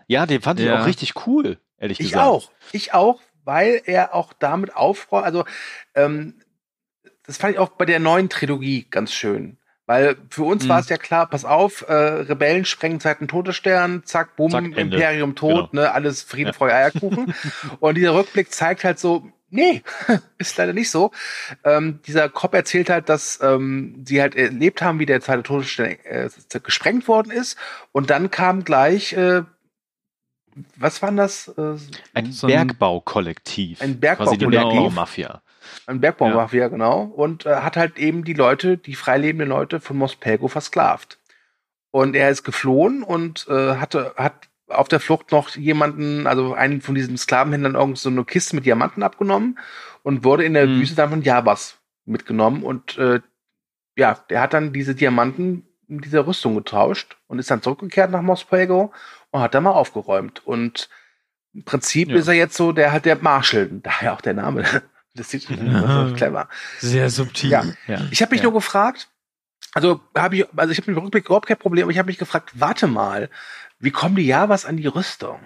Ja, den fand ich auch richtig cool, ehrlich ich gesagt. Ich auch. Ich auch, weil er auch damit aufräumt. Also, ähm, das fand ich auch bei der neuen Trilogie ganz schön. Weil für uns mhm. war es ja klar, pass auf, äh, Rebellen sprengen Zeiten Todesstern, zack, bumm, Imperium tot, genau. ne, alles Friede, ja. Freude, Eierkuchen. und dieser Rückblick zeigt halt so, Nee, ist leider nicht so. Ähm, dieser Cop erzählt halt, dass ähm, sie halt erlebt haben, wie der zweite Todesstelle äh, gesprengt worden ist. Und dann kam gleich, äh, was war das? Äh, ein so Bergbaukollektiv. Ein Bergbaukollektiv. Die Bergbaumafia. Ein Bergbaumafia, ja. genau. Und äh, hat halt eben die Leute, die freilebenden Leute von Mospelgo versklavt. Und er ist geflohen und äh, hatte, hat auf der Flucht noch jemanden, also einen von diesen Sklavenhändlern, irgend so eine Kiste mit Diamanten abgenommen und wurde in der mhm. Wüste dann von Jabas mitgenommen. Und äh, ja, der hat dann diese Diamanten in dieser Rüstung getauscht und ist dann zurückgekehrt nach Mospego und hat da mal aufgeräumt. Und im Prinzip ja. ist er jetzt so der halt der Marshall, daher auch der Name. Das sieht ja. clever. Sehr subtil. Ja. ja. Ich habe mich nur gefragt, also habe ich, also ich habe im Rückblick überhaupt kein Problem, aber ich habe mich gefragt, warte mal, wie kommen die Javas an die Rüstung?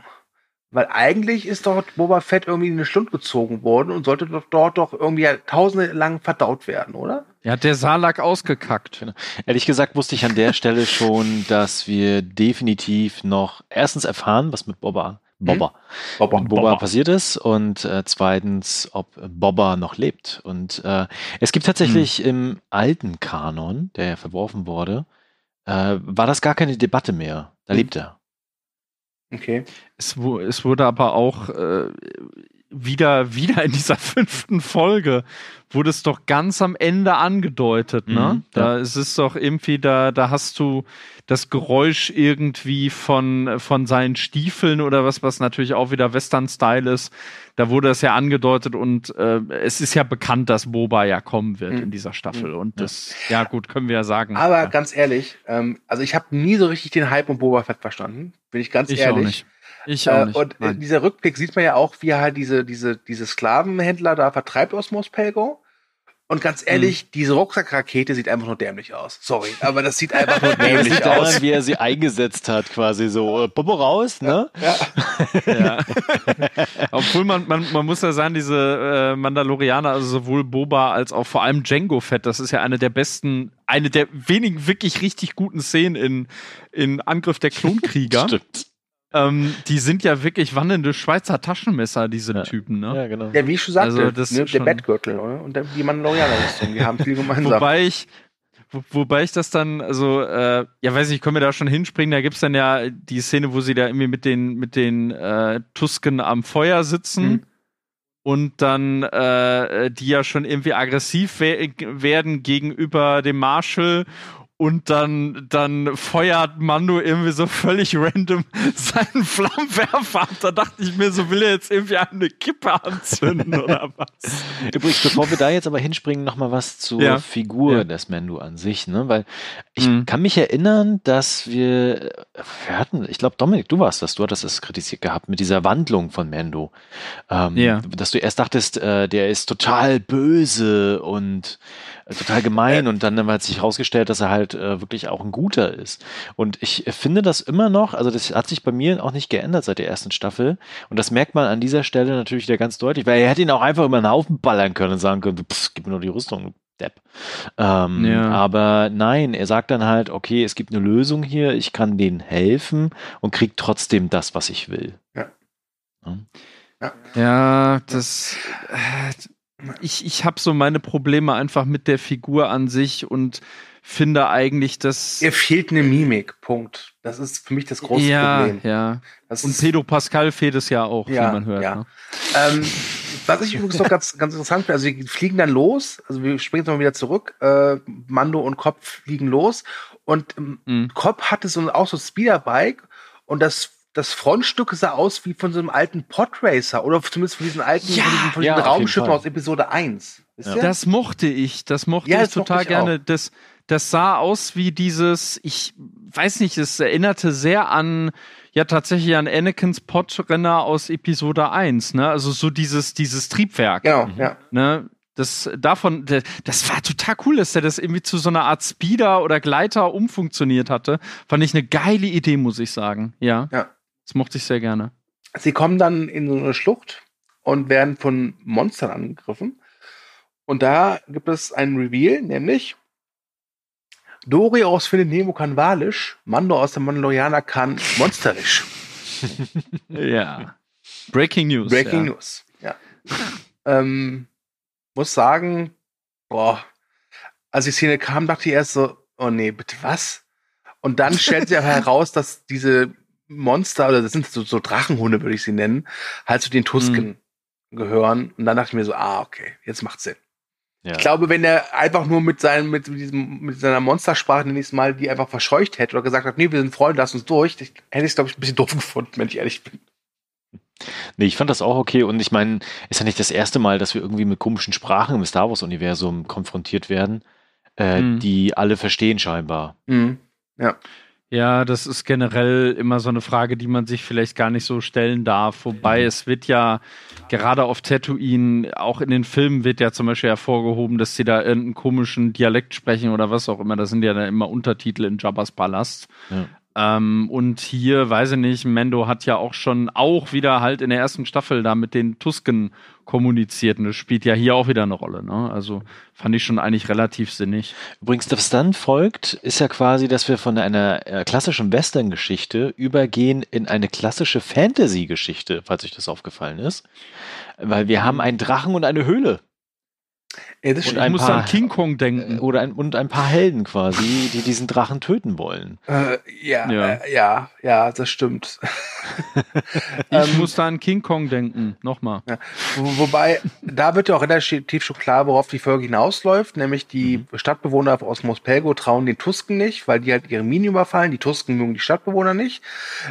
Weil eigentlich ist dort Boba Fett irgendwie in eine Stunde gezogen worden und sollte doch dort doch irgendwie tausende lang verdaut werden, oder? Ja, der Salak ausgekackt. Ehrlich gesagt wusste ich an der Stelle schon, dass wir definitiv noch erstens erfahren, was mit Boba, Boba, hm? Boba, Boba, Boba, passiert ist und äh, zweitens, ob Boba noch lebt. Und äh, es gibt tatsächlich hm. im alten Kanon, der ja verworfen wurde, äh, war das gar keine Debatte mehr. Da hm. lebt er. Okay. Es, es wurde aber auch äh, wieder, wieder in dieser fünften Folge wurde es doch ganz am Ende angedeutet, ne? Mhm, da ja. ist es doch irgendwie, da, da hast du das Geräusch irgendwie von, von seinen Stiefeln oder was, was natürlich auch wieder Western-Style ist. Da wurde es ja angedeutet und äh, es ist ja bekannt, dass Boba ja kommen wird mhm. in dieser Staffel. Und das, ja. gut, können wir ja sagen. Aber ja. ganz ehrlich, ähm, also ich habe nie so richtig den Hype um Boba Fett verstanden, bin ich ganz ich ehrlich. Auch nicht. Ich auch nicht. Äh, und in dieser Rückblick sieht man ja auch, wie er halt diese, diese, diese Sklavenhändler da vertreibt aus Mospelgo. Und ganz ehrlich, mhm. diese Rucksackrakete sieht einfach nur dämlich aus. Sorry, aber das sieht einfach nur dämlich sieht aus. Daran, wie er sie eingesetzt hat, quasi so, äh, Popo raus, ne? Ja. ja. Obwohl man, man, man muss ja sagen, diese äh, Mandalorianer, also sowohl Boba als auch vor allem Django Fett, das ist ja eine der besten, eine der wenigen wirklich richtig guten Szenen in, in Angriff der Klonkrieger. Stimmt. Ähm, die sind ja wirklich wandelnde Schweizer Taschenmesser, diese ja. Typen, ne? Ja, genau. Ja, wie ich schon sagte, also das ne, der Bettgürtel oder? und der, die Mandalorianer-Rüstung, die haben viel gemeinsam. Wobei ich, wo, wobei ich das dann, also, äh, ja, weiß ich, können wir da schon hinspringen, da gibt's dann ja die Szene, wo sie da irgendwie mit den, mit den äh, Tusken am Feuer sitzen. Mhm. Und dann äh, die ja schon irgendwie aggressiv we werden gegenüber dem Marshall und dann, dann feuert Mando irgendwie so völlig random seinen Flammenwerfer ab. Da dachte ich mir, so will er jetzt irgendwie eine Kippe anzünden oder was. Übrigens, bevor wir da jetzt aber hinspringen, nochmal was zur ja. Figur ja. des Mando an sich, ne? Weil ich mhm. kann mich erinnern, dass wir, wir hatten, ich glaube, Dominik, du warst das, du hattest es kritisiert gehabt mit dieser Wandlung von Mando. Ähm, ja. Dass du erst dachtest, äh, der ist total böse und total gemein und dann hat sich herausgestellt, dass er halt äh, wirklich auch ein guter ist. Und ich finde das immer noch, also das hat sich bei mir auch nicht geändert seit der ersten Staffel und das merkt man an dieser Stelle natürlich wieder ganz deutlich, weil er hätte ihn auch einfach über den Haufen ballern können und sagen können, pff, gib mir nur die Rüstung, Depp. Ähm, ja. Aber nein, er sagt dann halt, okay, es gibt eine Lösung hier, ich kann denen helfen und krieg trotzdem das, was ich will. Ja. Ja, ja das. Äh, ich, ich habe so meine Probleme einfach mit der Figur an sich und finde eigentlich, dass. Ihr fehlt eine Mimik, Punkt. Das ist für mich das große ja, Problem. Ja, das Und Pedro Pascal fehlt es ja auch, ja, wie man hört. Ja. Ne? Ähm, was ich übrigens noch ganz, ganz interessant finde, also wir fliegen dann los, also wir springen jetzt mal wieder zurück, äh, Mando und Kopf fliegen los und ähm, mhm. Kopf hatte so auch so ein Speederbike und das das Frontstück sah aus wie von so einem alten Podracer oder zumindest von diesen alten ja, von diesen, von diesen ja, Raumschiffen aus Episode 1. Ja. Das mochte ich, das mochte ja, ich total mochte ich gerne. Das, das sah aus wie dieses, ich weiß nicht, es erinnerte sehr an, ja tatsächlich an Anakins Podrenner aus Episode 1, ne? Also so dieses, dieses Triebwerk. Genau, mhm. ja. Ne? Das davon, das war total cool, dass der das irgendwie zu so einer Art Speeder oder Gleiter umfunktioniert hatte. Fand ich eine geile Idee, muss ich sagen. Ja. Ja. Das mochte ich sehr gerne. Sie kommen dann in so eine Schlucht und werden von Monstern angegriffen. Und da gibt es einen Reveal, nämlich Dori aus Findet Nemo kann Walisch, Mando aus der Mandalorianer kann Monsterisch. ja. Breaking News. Breaking ja. News, ja. Ähm, muss sagen, boah, als die Szene kam, dachte ich erst so, oh nee, bitte was? Und dann stellt sich heraus, dass diese Monster, oder das sind so, so Drachenhunde, würde ich sie nennen, halt zu den Tusken mhm. gehören. Und dann dachte ich mir so, ah, okay, jetzt macht Sinn. Ja. Ich glaube, wenn er einfach nur mit seinem, mit diesem, mit seiner Monstersprache nächstes Mal die einfach verscheucht hätte oder gesagt hat, nee, wir sind Freunde, lass uns durch, hätte ich es, glaube ich, ein bisschen doof gefunden, wenn ich ehrlich bin. Nee, ich fand das auch okay und ich meine, ist ja nicht das erste Mal, dass wir irgendwie mit komischen Sprachen im Star Wars-Universum konfrontiert werden, äh, mhm. die alle verstehen scheinbar. Mhm. Ja. Ja, das ist generell immer so eine Frage, die man sich vielleicht gar nicht so stellen darf. Wobei es wird ja gerade auf Tatooine, auch in den Filmen wird ja zum Beispiel hervorgehoben, dass sie da irgendeinen komischen Dialekt sprechen oder was auch immer. Das sind ja dann immer Untertitel in Jabba's Palast. Ja. Ähm, und hier, weiß ich nicht, Mendo hat ja auch schon auch wieder halt in der ersten Staffel da mit den Tusken kommuniziert und das spielt ja hier auch wieder eine Rolle. Ne? Also fand ich schon eigentlich relativ sinnig. Übrigens, was dann folgt, ist ja quasi, dass wir von einer äh, klassischen Western-Geschichte übergehen in eine klassische Fantasy-Geschichte, falls euch das aufgefallen ist. Weil wir haben einen Drachen und eine Höhle. Ja, das und ich muss paar, an King Kong denken. Äh, oder ein, und ein paar Helden quasi, die diesen Drachen töten wollen. Äh, ja, ja. Äh, ja, ja, das stimmt. ich ähm, muss da an King Kong denken, nochmal. Ja. Wo, wobei, da wird ja auch relativ schon klar, worauf die Folge hinausläuft, nämlich die mhm. Stadtbewohner aus Mospelgo trauen den Tusken nicht, weil die halt ihre Minen überfallen. Die Tusken mögen die Stadtbewohner nicht.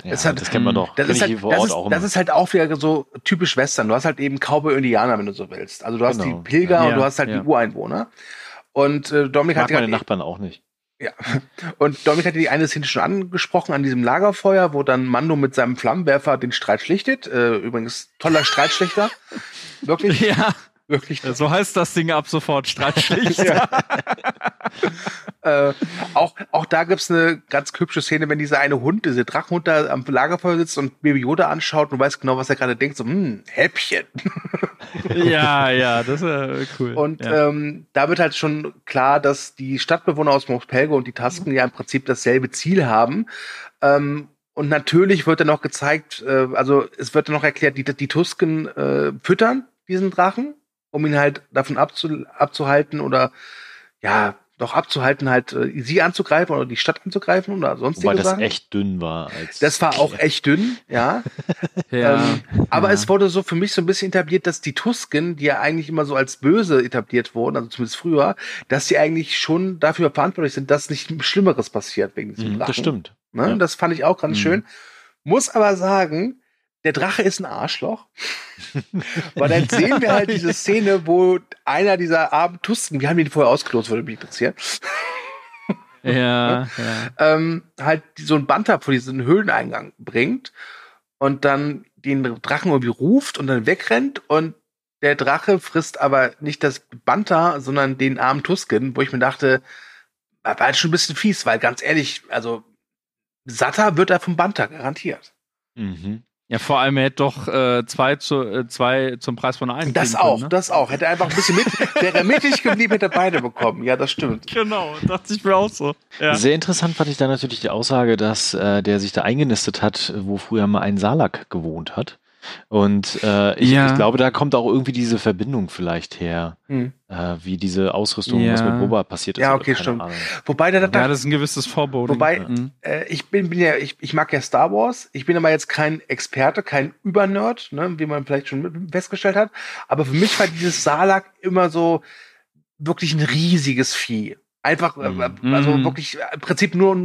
Ja, das, hat, das kennen wir doch. Das, ist halt, das, ist, das ist, halt auch wieder so typisch Western. Du hast halt eben Cowboy-Indianer, wenn du so willst. Also du hast genau. die Pilger und du hast halt die Ureinwohner. Und äh, Dominik Mag hat meine Nachbarn auch nicht. Ja. Und Dominik hat die eine Szene schon angesprochen an diesem Lagerfeuer, wo dann Mando mit seinem Flammenwerfer den Streit schlichtet. Äh, übrigens toller Streitschlichter. Wirklich. Ja. Wirklich. So heißt das Ding ab sofort, Streitschlichter. äh, auch, auch da gibt's eine ganz hübsche Szene, wenn dieser eine Hund, dieser Drachenhund da am Lagerfeuer sitzt und Baby Yoda anschaut und weiß genau, was er gerade denkt, so, hm, Häppchen. ja, ja, das ist cool. Und ja. ähm, da wird halt schon klar, dass die Stadtbewohner aus Mospelgo und die Tasken ja im Prinzip dasselbe Ziel haben. Ähm, und natürlich wird dann noch gezeigt, äh, also es wird dann noch erklärt, die, die Tusken äh, füttern diesen Drachen um ihn halt davon abzu, abzuhalten oder ja, doch abzuhalten, halt äh, sie anzugreifen oder die Stadt anzugreifen oder sonst Wobei das echt dünn war. das war auch echt dünn, ja. ja ähm, aber ja. es wurde so für mich so ein bisschen etabliert, dass die Tusken, die ja eigentlich immer so als böse etabliert wurden, also zumindest früher, dass sie eigentlich schon dafür verantwortlich sind, dass nicht Schlimmeres passiert wegen diesem mhm, Drachen. Das stimmt. Ne? Ja. Das fand ich auch ganz mhm. schön. Muss aber sagen, der Drache ist ein Arschloch. Weil dann sehen wir halt diese Szene, wo einer dieser armen Tusken, wir haben ihn vorher ausgelost, würde mich interessieren. ja, ja. Ähm, halt so ein Banter vor diesen Höhleneingang bringt und dann den Drachen irgendwie ruft und dann wegrennt und der Drache frisst aber nicht das Banter, sondern den armen Tusken, wo ich mir dachte, war halt schon ein bisschen fies, weil ganz ehrlich, also satter wird er vom Banter, garantiert. Mhm. Ja, vor allem er hätte doch äh, zwei, zu, äh, zwei zum Preis von einem. Das auch, können, ne? das auch. Hätte er einfach ein bisschen mit, wäre er mittig geblieben, hätte er beide bekommen. Ja, das stimmt. Genau, dachte ich mir auch so. Ja. Sehr interessant fand ich da natürlich die Aussage, dass äh, der sich da eingenistet hat, wo früher mal ein Salak gewohnt hat. Und äh, ich, ja. ich, glaube, da kommt auch irgendwie diese Verbindung vielleicht her, hm. äh, wie diese Ausrüstung, ja. was mit Boba passiert ist. Ja, okay, stimmt. Ahnung. Wobei da, da, ja, das ist ein gewisses Vorbot. Wobei mhm. äh, ich bin, bin ja, ich, ich mag ja Star Wars. Ich bin aber jetzt kein Experte, kein Übernerd, ne, wie man vielleicht schon festgestellt hat. Aber für mich war dieses Salak immer so wirklich ein riesiges Vieh. Einfach, äh, mhm. also mhm. wirklich im Prinzip nur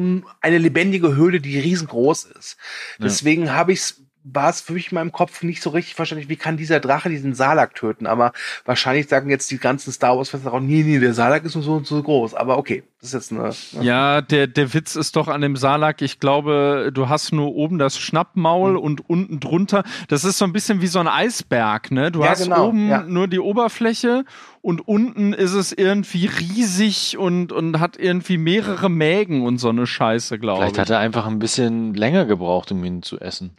eine lebendige Höhle, die riesengroß ist. Deswegen habe ich es war es für mich in meinem Kopf nicht so richtig verständlich, wie kann dieser Drache diesen Salak töten. Aber wahrscheinlich sagen jetzt die ganzen Star Wars-Fans auch, nee, nee, der Salak ist nur so und so groß. Aber okay, das ist jetzt eine. Ne? Ja, der, der Witz ist doch an dem Salak, ich glaube, du hast nur oben das Schnappmaul mhm. und unten drunter. Das ist so ein bisschen wie so ein Eisberg, ne? Du ja, hast genau, oben ja. nur die Oberfläche und unten ist es irgendwie riesig und, und hat irgendwie mehrere Mägen und so eine Scheiße, glaube ich. Vielleicht hat er einfach ein bisschen länger gebraucht, um ihn zu essen.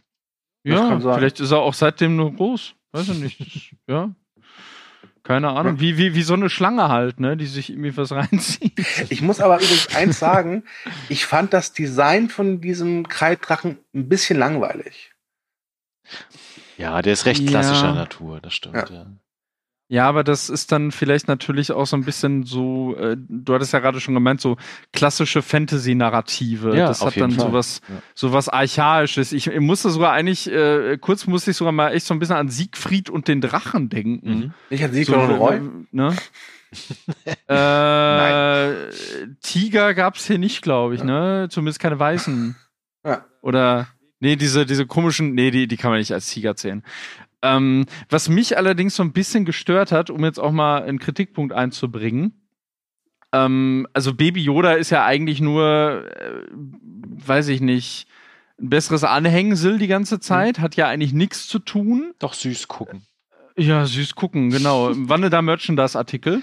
Ja, vielleicht ist er auch seitdem nur groß. Weiß ich nicht. ja. Keine Ahnung, wie, wie, wie so eine Schlange halt, ne, die sich irgendwie was reinzieht. Ich muss aber übrigens eins sagen, ich fand das Design von diesem Kreiddrachen ein bisschen langweilig. Ja, der ist recht klassischer ja. Natur, das stimmt, ja. ja. Ja, aber das ist dann vielleicht natürlich auch so ein bisschen so, äh, du hattest ja gerade schon gemeint, so klassische Fantasy-Narrative. Ja, das hat dann sowas, ja. sowas Archaisches. Ich, ich musste sogar eigentlich, äh, kurz musste ich sogar mal echt so ein bisschen an Siegfried und den Drachen denken. Mhm. Ich hatte Siegfried so, und Roy. Ne? äh, Tiger gab's hier nicht, glaube ich, ne? Zumindest keine weißen. Ja. Oder, nee, diese, diese komischen, nee, die, die kann man nicht als Tiger zählen. Ähm, was mich allerdings so ein bisschen gestört hat, um jetzt auch mal einen Kritikpunkt einzubringen, ähm, also Baby Yoda ist ja eigentlich nur, äh, weiß ich nicht, ein besseres Anhängsel die ganze Zeit, mhm. hat ja eigentlich nichts zu tun. Doch süß gucken. Ja, süß gucken, genau. Wann da Merchandise-Artikel.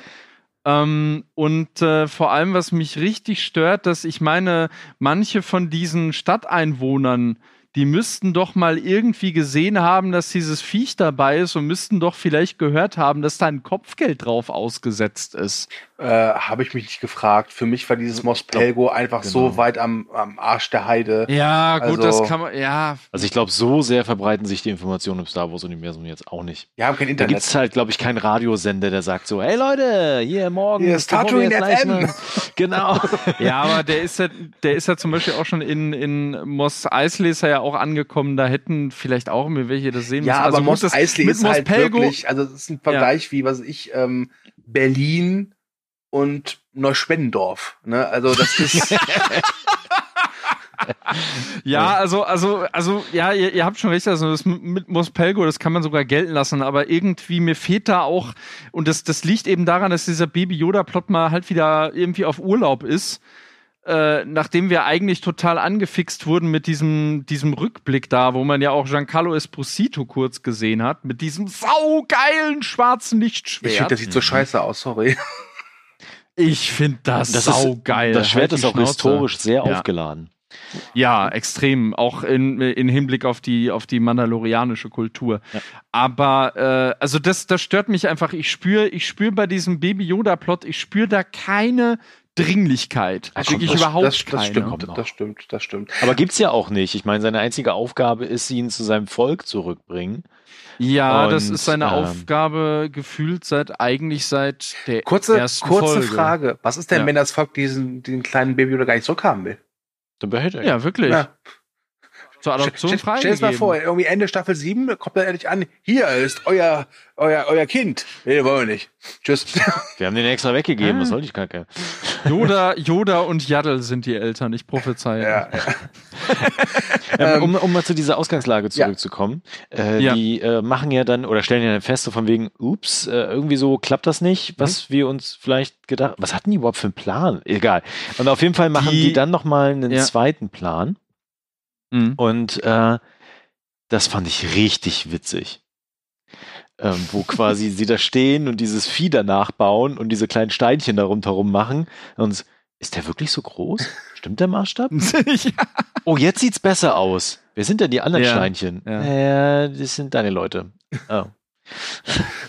Ähm, und äh, vor allem, was mich richtig stört, dass ich meine, manche von diesen Stadteinwohnern, die müssten doch mal irgendwie gesehen haben, dass dieses Viech dabei ist und müssten doch vielleicht gehört haben, dass da ein Kopfgeld drauf ausgesetzt ist. Äh, Habe ich mich nicht gefragt. Für mich war dieses Mospelgo einfach genau. so weit am, am Arsch der Heide. Ja, gut, also, das kann man, ja. Also ich glaube, so sehr verbreiten sich die Informationen im Star Wars-Universum jetzt auch nicht. Wir haben kein Internet. Da gibt es halt, glaube ich, keinen Radiosender, der sagt so, hey Leute, hier morgen. Hier ist Tatooine FM. genau. ja, aber der ist ja, der ist ja zum Beispiel auch schon in, in Moss Eisley ist er ja auch angekommen, da hätten vielleicht auch mir welche das sehen ja, müssen. Ja, aber also Moss Eisley ist halt Pelgo, wirklich, also das ist ein Vergleich ja. wie, was ich, ähm, Berlin und Neuspendendorf. Ne? Also das ist. ja, also, also, also, ja, ihr, ihr, habt schon recht, also das mit Mospelgo, das kann man sogar gelten lassen, aber irgendwie mir fehlt da auch, und das, das liegt eben daran, dass dieser Baby Yoda-Plot mal halt wieder irgendwie auf Urlaub ist äh, nachdem wir eigentlich total angefixt wurden mit diesem, diesem Rückblick da, wo man ja auch Giancarlo Esposito kurz gesehen hat, mit diesem saugeilen schwarzen Lichtschwert. Ich finde, das sieht so scheiße aus, sorry. Ich finde das, das saugeil. das Schwert halt ist auch Schnauze. historisch sehr ja. aufgeladen. Ja, extrem. Auch in, in Hinblick auf die, auf die mandalorianische Kultur. Ja. Aber äh, also das, das stört mich einfach. Ich spüre ich spür bei diesem Baby Yoda-Plot, ich spüre da keine Dringlichkeit. Das wirklich das, überhaupt das, das keine. Stimmt, das stimmt, das stimmt. Aber gibt's ja auch nicht. Ich meine, seine einzige Aufgabe ist, ihn zu seinem Volk zurückbringen. Ja, Und, das ist seine ähm, Aufgabe gefühlt seit eigentlich seit der kurze, ersten kurze Folge. Frage. Was ist denn, ja. wenn das Volk diesen, diesen kleinen Baby oder gar nicht zurückhaben will? Dann behält er. Ja, wirklich. Ja zur Adoption freigegeben. Stell dir mal vor, irgendwie Ende Staffel 7 kommt er endlich an, hier ist euer, euer, euer Kind. Nee, wollen wir nicht. Tschüss. Wir haben den extra weggegeben, was soll die Kacke? Yoda, Yoda und Yaddle sind die Eltern, ich prophezeie. Ja, ja. ähm, um, um mal zu dieser Ausgangslage zurückzukommen. Ja. Äh, ja. Die äh, machen ja dann oder stellen ja dann fest, so von wegen, ups, äh, irgendwie so klappt das nicht, was mhm. wir uns vielleicht gedacht Was hatten die überhaupt für einen Plan? Egal. Und auf jeden Fall machen die, die dann nochmal einen zweiten Plan. Mhm. Und äh, das fand ich richtig witzig. Ähm, wo quasi sie da stehen und dieses Vieh danach bauen und diese kleinen Steinchen da rundherum machen. Und ist der wirklich so groß? Stimmt der Maßstab? ja. Oh, jetzt sieht's besser aus. Wer sind denn die anderen ja. Steinchen? Ja. ja, das sind deine Leute. Oh.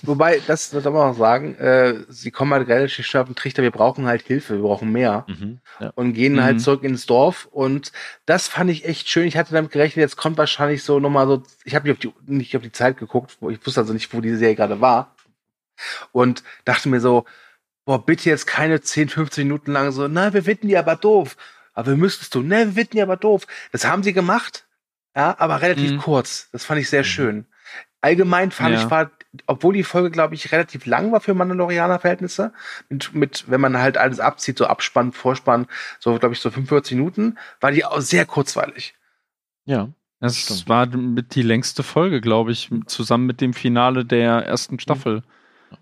Wobei, das soll man auch sagen, äh, sie kommen halt relativ schnell auf den Trichter, wir brauchen halt Hilfe, wir brauchen mehr. Mhm, ja. Und gehen halt mhm. halt zurück ins Dorf. Und das fand ich echt schön. Ich hatte damit gerechnet, jetzt kommt wahrscheinlich so nochmal so, ich habe nicht, auf die, nicht auf die Zeit geguckt, ich wusste also nicht, wo diese Serie gerade war. Und dachte mir so, boah, bitte jetzt keine 10, 15 Minuten lang so, na, wir finden die aber doof. Aber wir müssten es tun. Ne, wir finden die aber doof. Das haben sie gemacht. Ja, aber relativ mhm. kurz. Das fand ich sehr mhm. schön. Allgemein fand ja. ich, war, obwohl die Folge, glaube ich, relativ lang war für Mandalorianer-Verhältnisse, mit, mit, wenn man halt alles abzieht, so Abspann, Vorspann, so, glaube ich, so 45 Minuten, war die auch sehr kurzweilig. Ja. Das stimmt. war mit die längste Folge, glaube ich, zusammen mit dem Finale der ersten Staffel.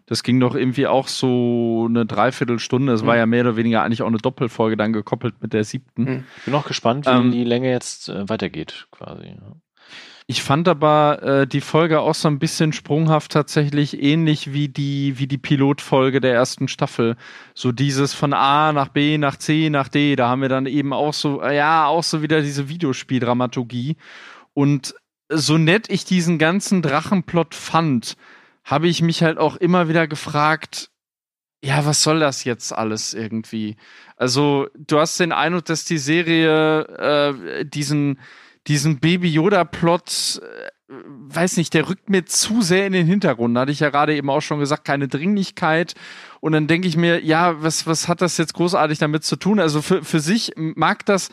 Das ging doch irgendwie auch so eine Dreiviertelstunde. Es mhm. war ja mehr oder weniger eigentlich auch eine Doppelfolge dann gekoppelt mit der siebten. Mhm. Ich bin auch gespannt, wie ähm, die Länge jetzt äh, weitergeht, quasi. Ich fand aber äh, die Folge auch so ein bisschen sprunghaft tatsächlich ähnlich wie die, wie die Pilotfolge der ersten Staffel. So dieses von A nach B nach C nach D. Da haben wir dann eben auch so, ja, auch so wieder diese Videospieldramaturgie. Und so nett ich diesen ganzen Drachenplot fand, habe ich mich halt auch immer wieder gefragt, ja, was soll das jetzt alles irgendwie? Also, du hast den Eindruck, dass die Serie äh, diesen diesen Baby Yoda-Plot weiß nicht, der rückt mir zu sehr in den Hintergrund. Da hatte ich ja gerade eben auch schon gesagt, keine Dringlichkeit. Und dann denke ich mir, ja, was, was hat das jetzt großartig damit zu tun? Also für, für sich mag das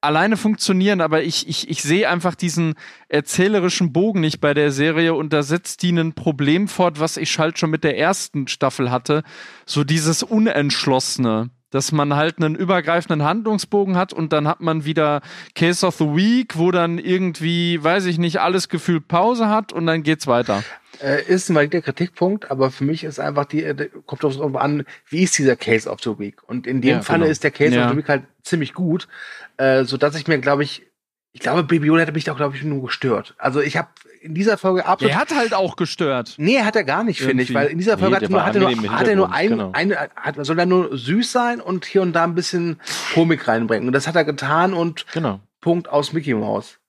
alleine funktionieren, aber ich, ich, ich sehe einfach diesen erzählerischen Bogen nicht bei der Serie und da setzt die ein Problem fort, was ich halt schon mit der ersten Staffel hatte. So dieses Unentschlossene dass man halt einen übergreifenden Handlungsbogen hat und dann hat man wieder Case of the Week, wo dann irgendwie, weiß ich nicht, alles gefühlt Pause hat und dann geht's weiter. Äh, ist ein valider Kritikpunkt, aber für mich ist einfach die, äh, kommt darauf an, wie ist dieser Case of the Week? Und in dem ja, Falle genau. ist der Case ja. of the Week halt ziemlich gut, äh, so dass ich mir, glaube ich, ich glaube, Baby Yoda hätte mich da, glaube ich, nur gestört. Also ich habe in dieser Folge absolut. Er hat halt auch gestört. Nee, hat er gar nicht, finde ich, weil in dieser Folge nee, hat, nur, hat, er nur, hat er nur ein, genau. eine, hat, soll er nur süß sein und hier und da ein bisschen Komik reinbringen. Und das hat er getan und genau. Punkt aus Mickey Mouse.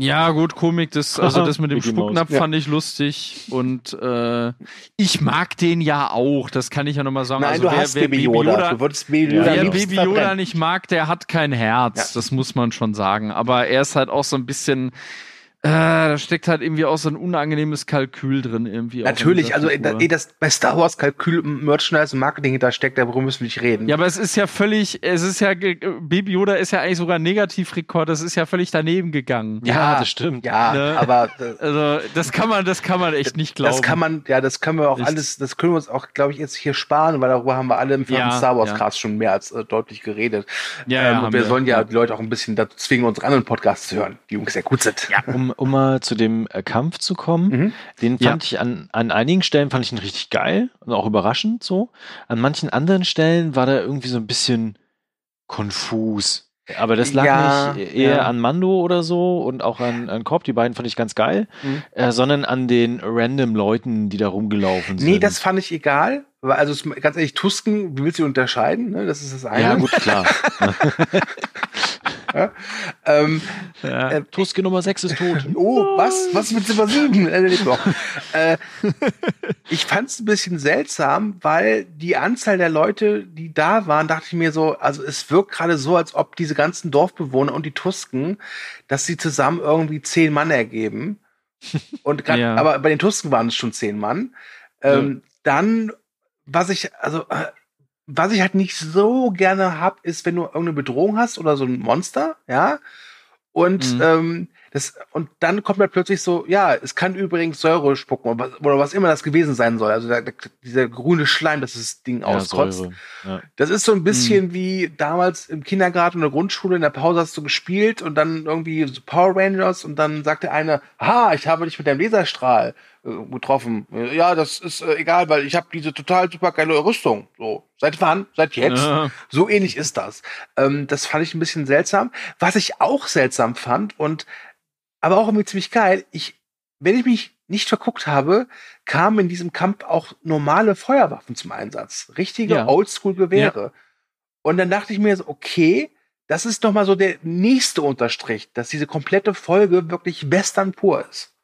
Ja, gut, Komik, das, also das mit dem Spucknapf fand ich lustig und äh, ich mag den ja auch, das kann ich ja nochmal sagen. Nein, also, du wer, hast wer Baby Yoda. Yoda, du würdest Baby Yoda Wer Baby Yoda nicht mag, der hat kein Herz, ja. das muss man schon sagen. Aber er ist halt auch so ein bisschen, äh, da steckt halt irgendwie auch so ein unangenehmes Kalkül drin irgendwie. Natürlich, also da, das bei Star Wars Kalkül, Merchandise und Marketing da steckt, darüber müssen wir nicht reden. Ja, aber es ist ja völlig, es ist ja, Baby Yoda ist ja eigentlich sogar ein Negativrekord, das ist ja völlig daneben gegangen. Ja, ja das stimmt. Ja, ne? aber äh, also das kann man, das kann man echt nicht glauben. Das kann man, ja, das können wir auch Echt? alles, das können wir uns auch, glaube ich, jetzt hier sparen, weil darüber haben wir alle im ja, Star Wars Cast ja. schon mehr als äh, deutlich geredet. Ja, ähm, und wir, wir sollen ja die Leute auch ein bisschen dazu zwingen, unsere anderen Podcasts zu hören, die Jungs sehr gut sind. Ja, um um, mal zu dem äh, Kampf zu kommen. Mhm. Den fand ja. ich an, an einigen Stellen fand ich ihn richtig geil und auch überraschend so. An manchen anderen Stellen war der irgendwie so ein bisschen konfus. Aber das lag ja, nicht eher ja. an Mando oder so und auch an, an Korb, die beiden fand ich ganz geil, mhm. äh, sondern an den random Leuten, die da rumgelaufen sind. Nee, das fand ich egal. Also ganz ehrlich, Tusken, wie willst du unterscheiden? Ne? Das ist das eine. Ja, gut, klar. ja? Ähm, ja. Äh, Tuske Nummer 6 ist tot. Oh, was? Was mit Nummer 7? äh, ich fand es ein bisschen seltsam, weil die Anzahl der Leute, die da waren, dachte ich mir so, also es wirkt gerade so, als ob diese ganzen Dorfbewohner und die Tusken, dass sie zusammen irgendwie zehn Mann ergeben. Und grad, ja. aber bei den Tusken waren es schon zehn Mann. Ähm, ja. Dann, was ich, also äh, was ich halt nicht so gerne hab, ist, wenn du irgendeine Bedrohung hast oder so ein Monster, ja. Und mhm. ähm, das, und dann kommt halt plötzlich so, ja, es kann übrigens Säure spucken oder was, oder was immer das gewesen sein soll. Also der, der, dieser grüne Schleim, das das Ding ja, auskotzt. Ja. Das ist so ein bisschen mhm. wie damals im Kindergarten oder Grundschule, in der Pause hast du gespielt und dann irgendwie so Power Rangers und dann sagte einer, ha, ich habe dich mit deinem Laserstrahl getroffen. Ja, das ist äh, egal, weil ich habe diese total super geile Rüstung. So, seit wann? Seit jetzt? Ja. So ähnlich ist das. Ähm, das fand ich ein bisschen seltsam. Was ich auch seltsam fand und aber auch irgendwie ziemlich geil. Ich, wenn ich mich nicht verguckt habe, kamen in diesem Kampf auch normale Feuerwaffen zum Einsatz. Richtige ja. Oldschool-Gewehre. Ja. Und dann dachte ich mir so, okay, das ist doch mal so der nächste Unterstrich, dass diese komplette Folge wirklich Western pur ist.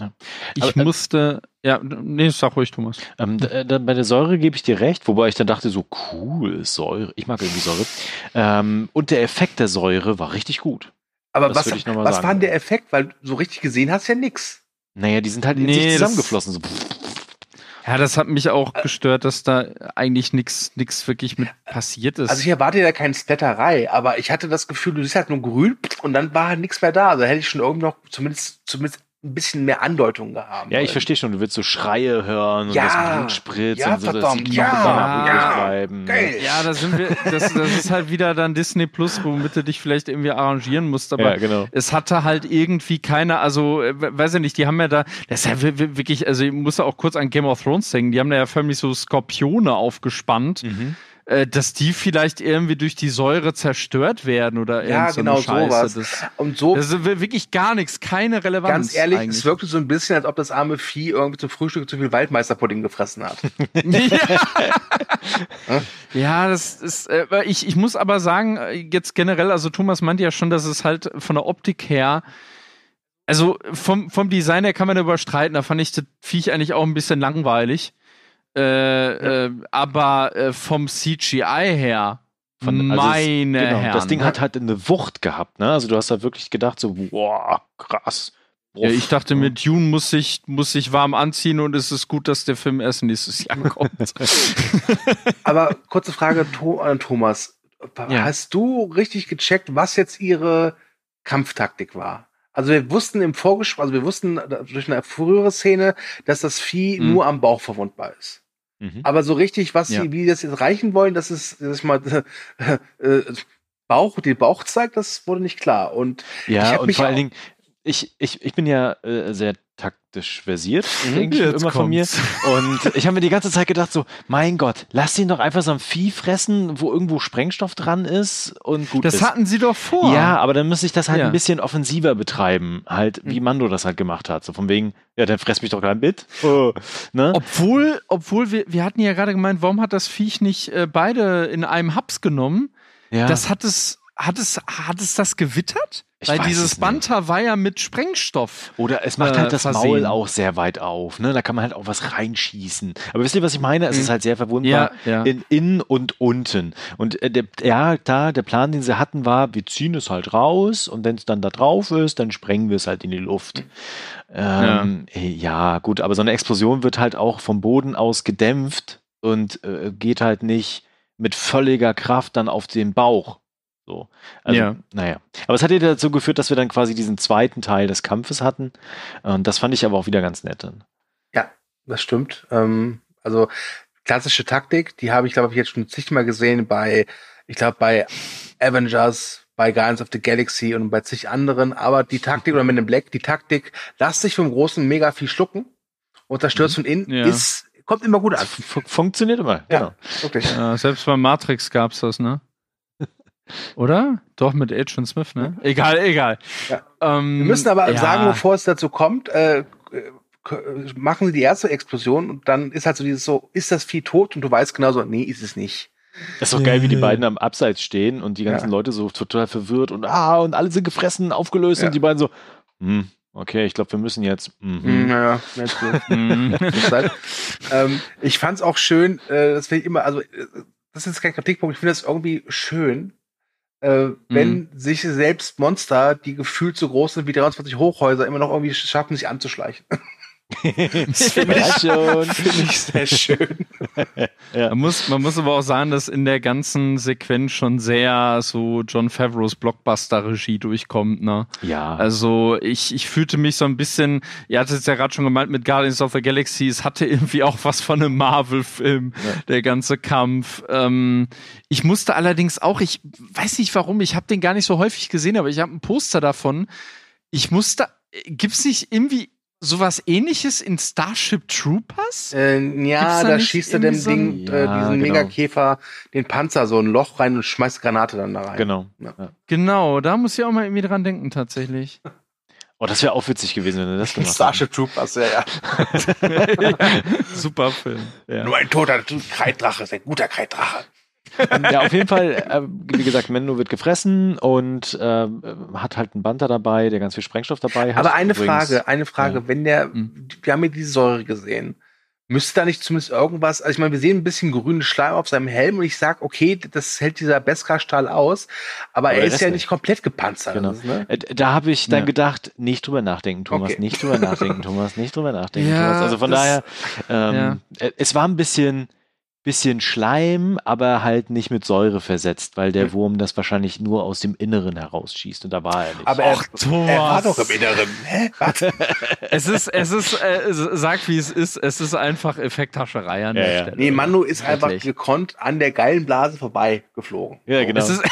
Ja. Ich Aber, äh, musste, ja, nee, sag ruhig, Thomas. Ähm, da, da, bei der Säure gebe ich dir recht, wobei ich dann dachte, so cool, Säure, ich mag irgendwie Säure. Ähm, und der Effekt der Säure war richtig gut. Aber das was, was war denn der Effekt? Weil so richtig gesehen hast du ja nix. Naja, die sind halt in nee, sich zusammengeflossen. So. Ja, das hat mich auch gestört, dass da eigentlich nichts nix wirklich mit passiert ist. Also ich erwarte ja keine Splatterei, aber ich hatte das Gefühl, du siehst halt nur grün und dann war halt nichts mehr da. Also hätte ich schon irgendwie noch zumindest, zumindest ein bisschen mehr Andeutung gehabt. Ja, ich verstehe schon, du willst so Schreie hören und ja, das Blut spritzt ja, und so, verdammt, das ja, ja, bleiben. Geil. Ja, da sind wir, das, das ist halt wieder dann Disney Plus, womit du dich vielleicht irgendwie arrangieren musst, aber ja, genau. es hatte halt irgendwie keine, also, äh, weiß ich nicht, die haben ja da, das ist ja wirklich, also ich muss auch kurz an Game of Thrones denken, die haben da ja förmlich so Skorpione aufgespannt. Mhm äh, dass die vielleicht irgendwie durch die Säure zerstört werden oder ja, so genau sowas. Das, und so das ist wirklich gar nichts, keine Relevanz. Ganz ehrlich, eigentlich. es wirkte so ein bisschen, als ob das arme Vieh irgendwie zum Frühstück zu viel Waldmeisterpudding gefressen hat. ja. ja, das ist. Äh, ich, ich muss aber sagen, äh, jetzt generell, also Thomas meinte ja schon, dass es halt von der Optik her also vom, vom Design her kann man überstreiten, da fand ich das Viech eigentlich auch ein bisschen langweilig. Äh, äh, aber äh, vom CGI her, von also meine es, genau, Herren. Das Ding hat halt eine Wucht gehabt, ne? Also du hast da wirklich gedacht, so, boah, krass. Ja, ich dachte, mit Dune muss ich, muss ich warm anziehen und es ist gut, dass der Film erst nächstes Jahr kommt. Aber kurze Frage an Thomas. Ja. Hast du richtig gecheckt, was jetzt ihre Kampftaktik war? Also wir wussten im Vorgespräch, also wir wussten durch eine frühere Szene, dass das Vieh mhm. nur am Bauch verwundbar ist. Mhm. Aber so richtig, was ja. sie, wie sie das jetzt erreichen wollen, das ist, das ist mal äh, äh, Bauch, den Bauch zeigt, das wurde nicht klar. Und ja, und vor allen Dingen, ich, ich, ich bin ja äh, sehr versiert, mhm, denke ich immer kommt's. von mir. Und ich habe mir die ganze Zeit gedacht, so, mein Gott, lass ihn doch einfach so ein Vieh fressen, wo irgendwo Sprengstoff dran ist und gut Das ist. hatten sie doch vor. Ja, aber dann müsste ich das halt ja. ein bisschen offensiver betreiben, halt wie mhm. Mando das halt gemacht hat. So von wegen, ja, dann fress mich doch gleich mit. Oh, ne? Obwohl, obwohl wir, wir hatten ja gerade gemeint, warum hat das Viech nicht äh, beide in einem Haps genommen? Ja. Das hat es, hat es, hat es das gewittert? Ich Weil dieses Banta war ja mit Sprengstoff. Oder es macht halt äh, das versehen. Maul auch sehr weit auf. Ne? Da kann man halt auch was reinschießen. Aber wisst ihr, was ich meine? Es mhm. ist halt sehr verwundbar ja, ja. in innen und unten. Und äh, der, ja, da, der Plan, den sie hatten, war, wir ziehen es halt raus und wenn es dann da drauf ist, dann sprengen wir es halt in die Luft. Ähm, ja. ja. gut, aber so eine Explosion wird halt auch vom Boden aus gedämpft und äh, geht halt nicht mit völliger Kraft dann auf den Bauch. So. Also, ja. naja. Aber es hat ja dazu geführt, dass wir dann quasi diesen zweiten Teil des Kampfes hatten. Und das fand ich aber auch wieder ganz nett dann. Ja, das stimmt. Ähm, also klassische Taktik, die habe ich, glaube ich, jetzt schon zigmal gesehen bei, ich glaube, bei Avengers, bei Guardians of the Galaxy und bei zig anderen. Aber die Taktik, oder mit dem Black, die Taktik, lass dich vom großen mega viel schlucken und zerstörst mhm. von innen, ja. ist kommt immer gut an. F funktioniert immer, ja, genau. Wirklich. Ja, selbst bei Matrix gab es das, ne? Oder? Doch, mit Agent Smith, ne? Egal, egal. Ja. Ähm, Wir müssen aber ja. sagen, bevor es dazu kommt, äh, machen sie die erste Explosion und dann ist halt so dieses so, ist das Vieh tot? Und du weißt genau so, nee, ist es nicht. Das ist doch geil, wie die beiden am Abseits stehen und die ganzen ja. Leute so total verwirrt und ah, und alle sind gefressen, aufgelöst und die beiden so, hm, Okay, ich glaube, wir müssen jetzt. Mhm. Naja, mhm. ähm, ich fand es auch schön, äh, das finde ich immer, also äh, das ist kein Kritikpunkt, ich finde das irgendwie schön, äh, wenn mhm. sich selbst Monster, die gefühlt so groß sind wie 23 Hochhäuser, immer noch irgendwie schaffen, sich anzuschleichen. das finde ich. Find ich sehr schön. ja. man, muss, man muss aber auch sagen, dass in der ganzen Sequenz schon sehr so John Favreaus Blockbuster-Regie durchkommt. Ne? Ja. Also ich, ich fühlte mich so ein bisschen, ihr hattet es ja gerade schon gemeint mit Guardians of the Galaxy, es hatte irgendwie auch was von einem Marvel-Film, ja. der ganze Kampf. Ähm, ich musste allerdings auch, ich weiß nicht warum, ich habe den gar nicht so häufig gesehen, aber ich habe ein Poster davon. Ich musste, gibt's nicht irgendwie sowas ähnliches in Starship Troopers? Äh, ja, da, da schießt er dem so Ding, äh, ja, diesen genau. Megakäfer, den Panzer so ein Loch rein und schmeißt Granate dann da rein. Genau. Ja. Genau, da muss ich auch mal irgendwie dran denken, tatsächlich. Oh, das wäre auch witzig gewesen, wenn du das gemacht Starship Troopers, ja, ja. Super Film. Ja. Nur ein toter Kreiddrache ist ein guter Kreiddrache ja, auf jeden Fall, äh, wie gesagt, Mendo wird gefressen und äh, hat halt einen Banter dabei, der ganz viel Sprengstoff dabei hat. Aber eine Übrigens, Frage, eine Frage, ja. wenn der, mhm. wir haben ja diese Säure gesehen, müsste da nicht zumindest irgendwas, also ich meine, wir sehen ein bisschen grünen Schleim auf seinem Helm und ich sag, okay, das hält dieser Beskar-Stahl aus, aber, aber er ist ja nicht komplett gepanzert. Genau. Ist, ne? Äh, da habe ich dann ja. gedacht, nicht drüber nachdenken, Thomas, okay. nicht drüber nachdenken, Thomas, nicht drüber nachdenken, ja, Thomas. Also von daher, ähm, ja. es war ein bisschen, bisschen Schleim, aber halt nicht mit Säure versetzt, weil der hm. Wurm das wahrscheinlich nur aus dem Inneren herausschießt und da war er nicht. Aber er, er war doch im Inneren. Hä? Es ist, es ist, äh, sagt wie es ist, es ist einfach Effekthascherei an ja, der ja. Stelle. Nee, Manu ist einfach gekonnt an der geilen Blase vorbei geflogen. Ja, genau. Es ist,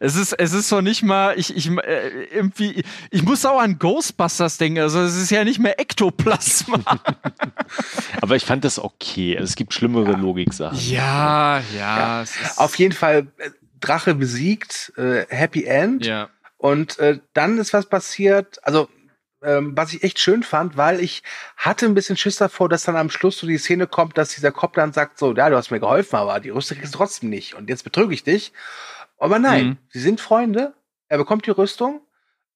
es ist, es ist so nicht mal, ich, ich, äh, irgendwie, ich muss auch an Ghostbusters denken, also es ist ja nicht mehr Ektoplasma. Aber ich fand das okay. Also es gibt schlimmere ja. Logik-Sachen. Ja, ja. ja. Auf jeden Fall äh, Drache besiegt, äh, Happy End. Ja. Und äh, dann ist was passiert, also ähm, was ich echt schön fand, weil ich hatte ein bisschen Schiss davor, dass dann am Schluss so die Szene kommt, dass dieser Kopf dann sagt, so, ja, du hast mir geholfen, aber die Rüstung kriegst du trotzdem nicht und jetzt betrüge ich dich. Aber nein, mhm. sie sind Freunde. Er bekommt die Rüstung.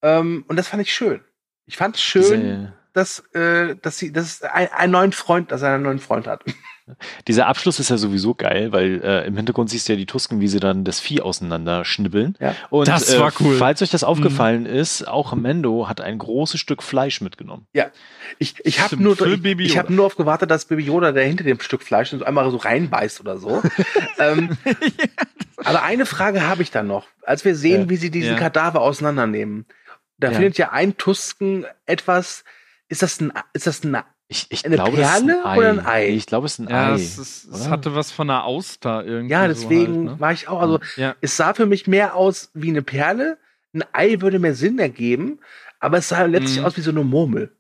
Ähm, und das fand ich schön. Ich fand es schön. Diese, dass, äh, dass sie, dass ein, einen neuen Freund, dass er einen neuen Freund hat. Dieser Abschluss ist ja sowieso geil, weil äh, im Hintergrund siehst du ja die Tusken, wie sie dann das Vieh auseinanderschnibbeln. Ja. Und Das war cool. Äh, falls euch das aufgefallen ist, auch Mendo hat ein großes Stück Fleisch mitgenommen. Ja. Ich, ich habe nur, ich, ich hab nur auf gewartet, dass Baby Yoda, der hinter dem Stück Fleisch so einmal so reinbeißt oder so. ähm, aber eine Frage habe ich dann noch. Als wir sehen, Ja. wie sie diesen Ja. Kadaver auseinandernehmen, da Ja. findet ja ein Tusken etwas, ist das ein, ist das ein, Ich, ich Eine glaube, es ist Perle ein Ei. oder ein Ei? Ich glaube, es ist ein Ja, Ei. es, ist, es hatte was von einer Auster irgendwie. ja, deswegen So halt, ne? war ich auch, also, Ja. es sah für mich mehr aus wie eine Perle. Ein Ei würde mehr Sinn ergeben, aber es sah letztlich Mhm. aus wie so eine Murmel.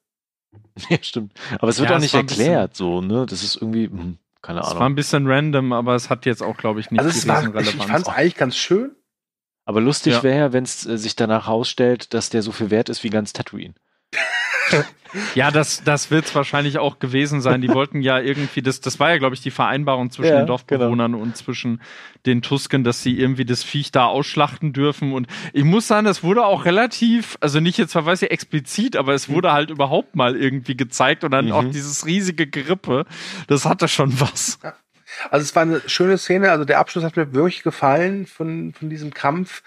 ja, stimmt. Aber es wird Ja, auch nicht ein bisschen- erklärt, so, ne? Das ist irgendwie, hm, keine Es war Ahnung. ein bisschen random, aber es hat jetzt auch, glaube ich, nicht Also die es war, ich, ich fand es eigentlich ganz schön. Aber lustig Ja. wäre, wenn es äh, sich danach herausstellt, dass der so viel wert ist wie ganz Tatooine. Ja, das, das wird es wahrscheinlich auch gewesen sein. Die wollten ja irgendwie, das, das war ja, glaube ich, die Vereinbarung zwischen Ja, den Dorfbewohnern und zwischen den Tusken, dass sie irgendwie das Viech da ausschlachten dürfen. Und ich muss sagen, das wurde auch relativ, also nicht jetzt verweise ich explizit, aber es wurde halt überhaupt mal irgendwie gezeigt und dann Mhm. auch dieses riesige Gerippe. Das hatte schon was. Also es war eine schöne Szene. Also der Abschluss hat mir wirklich gefallen von, von diesem Kampf,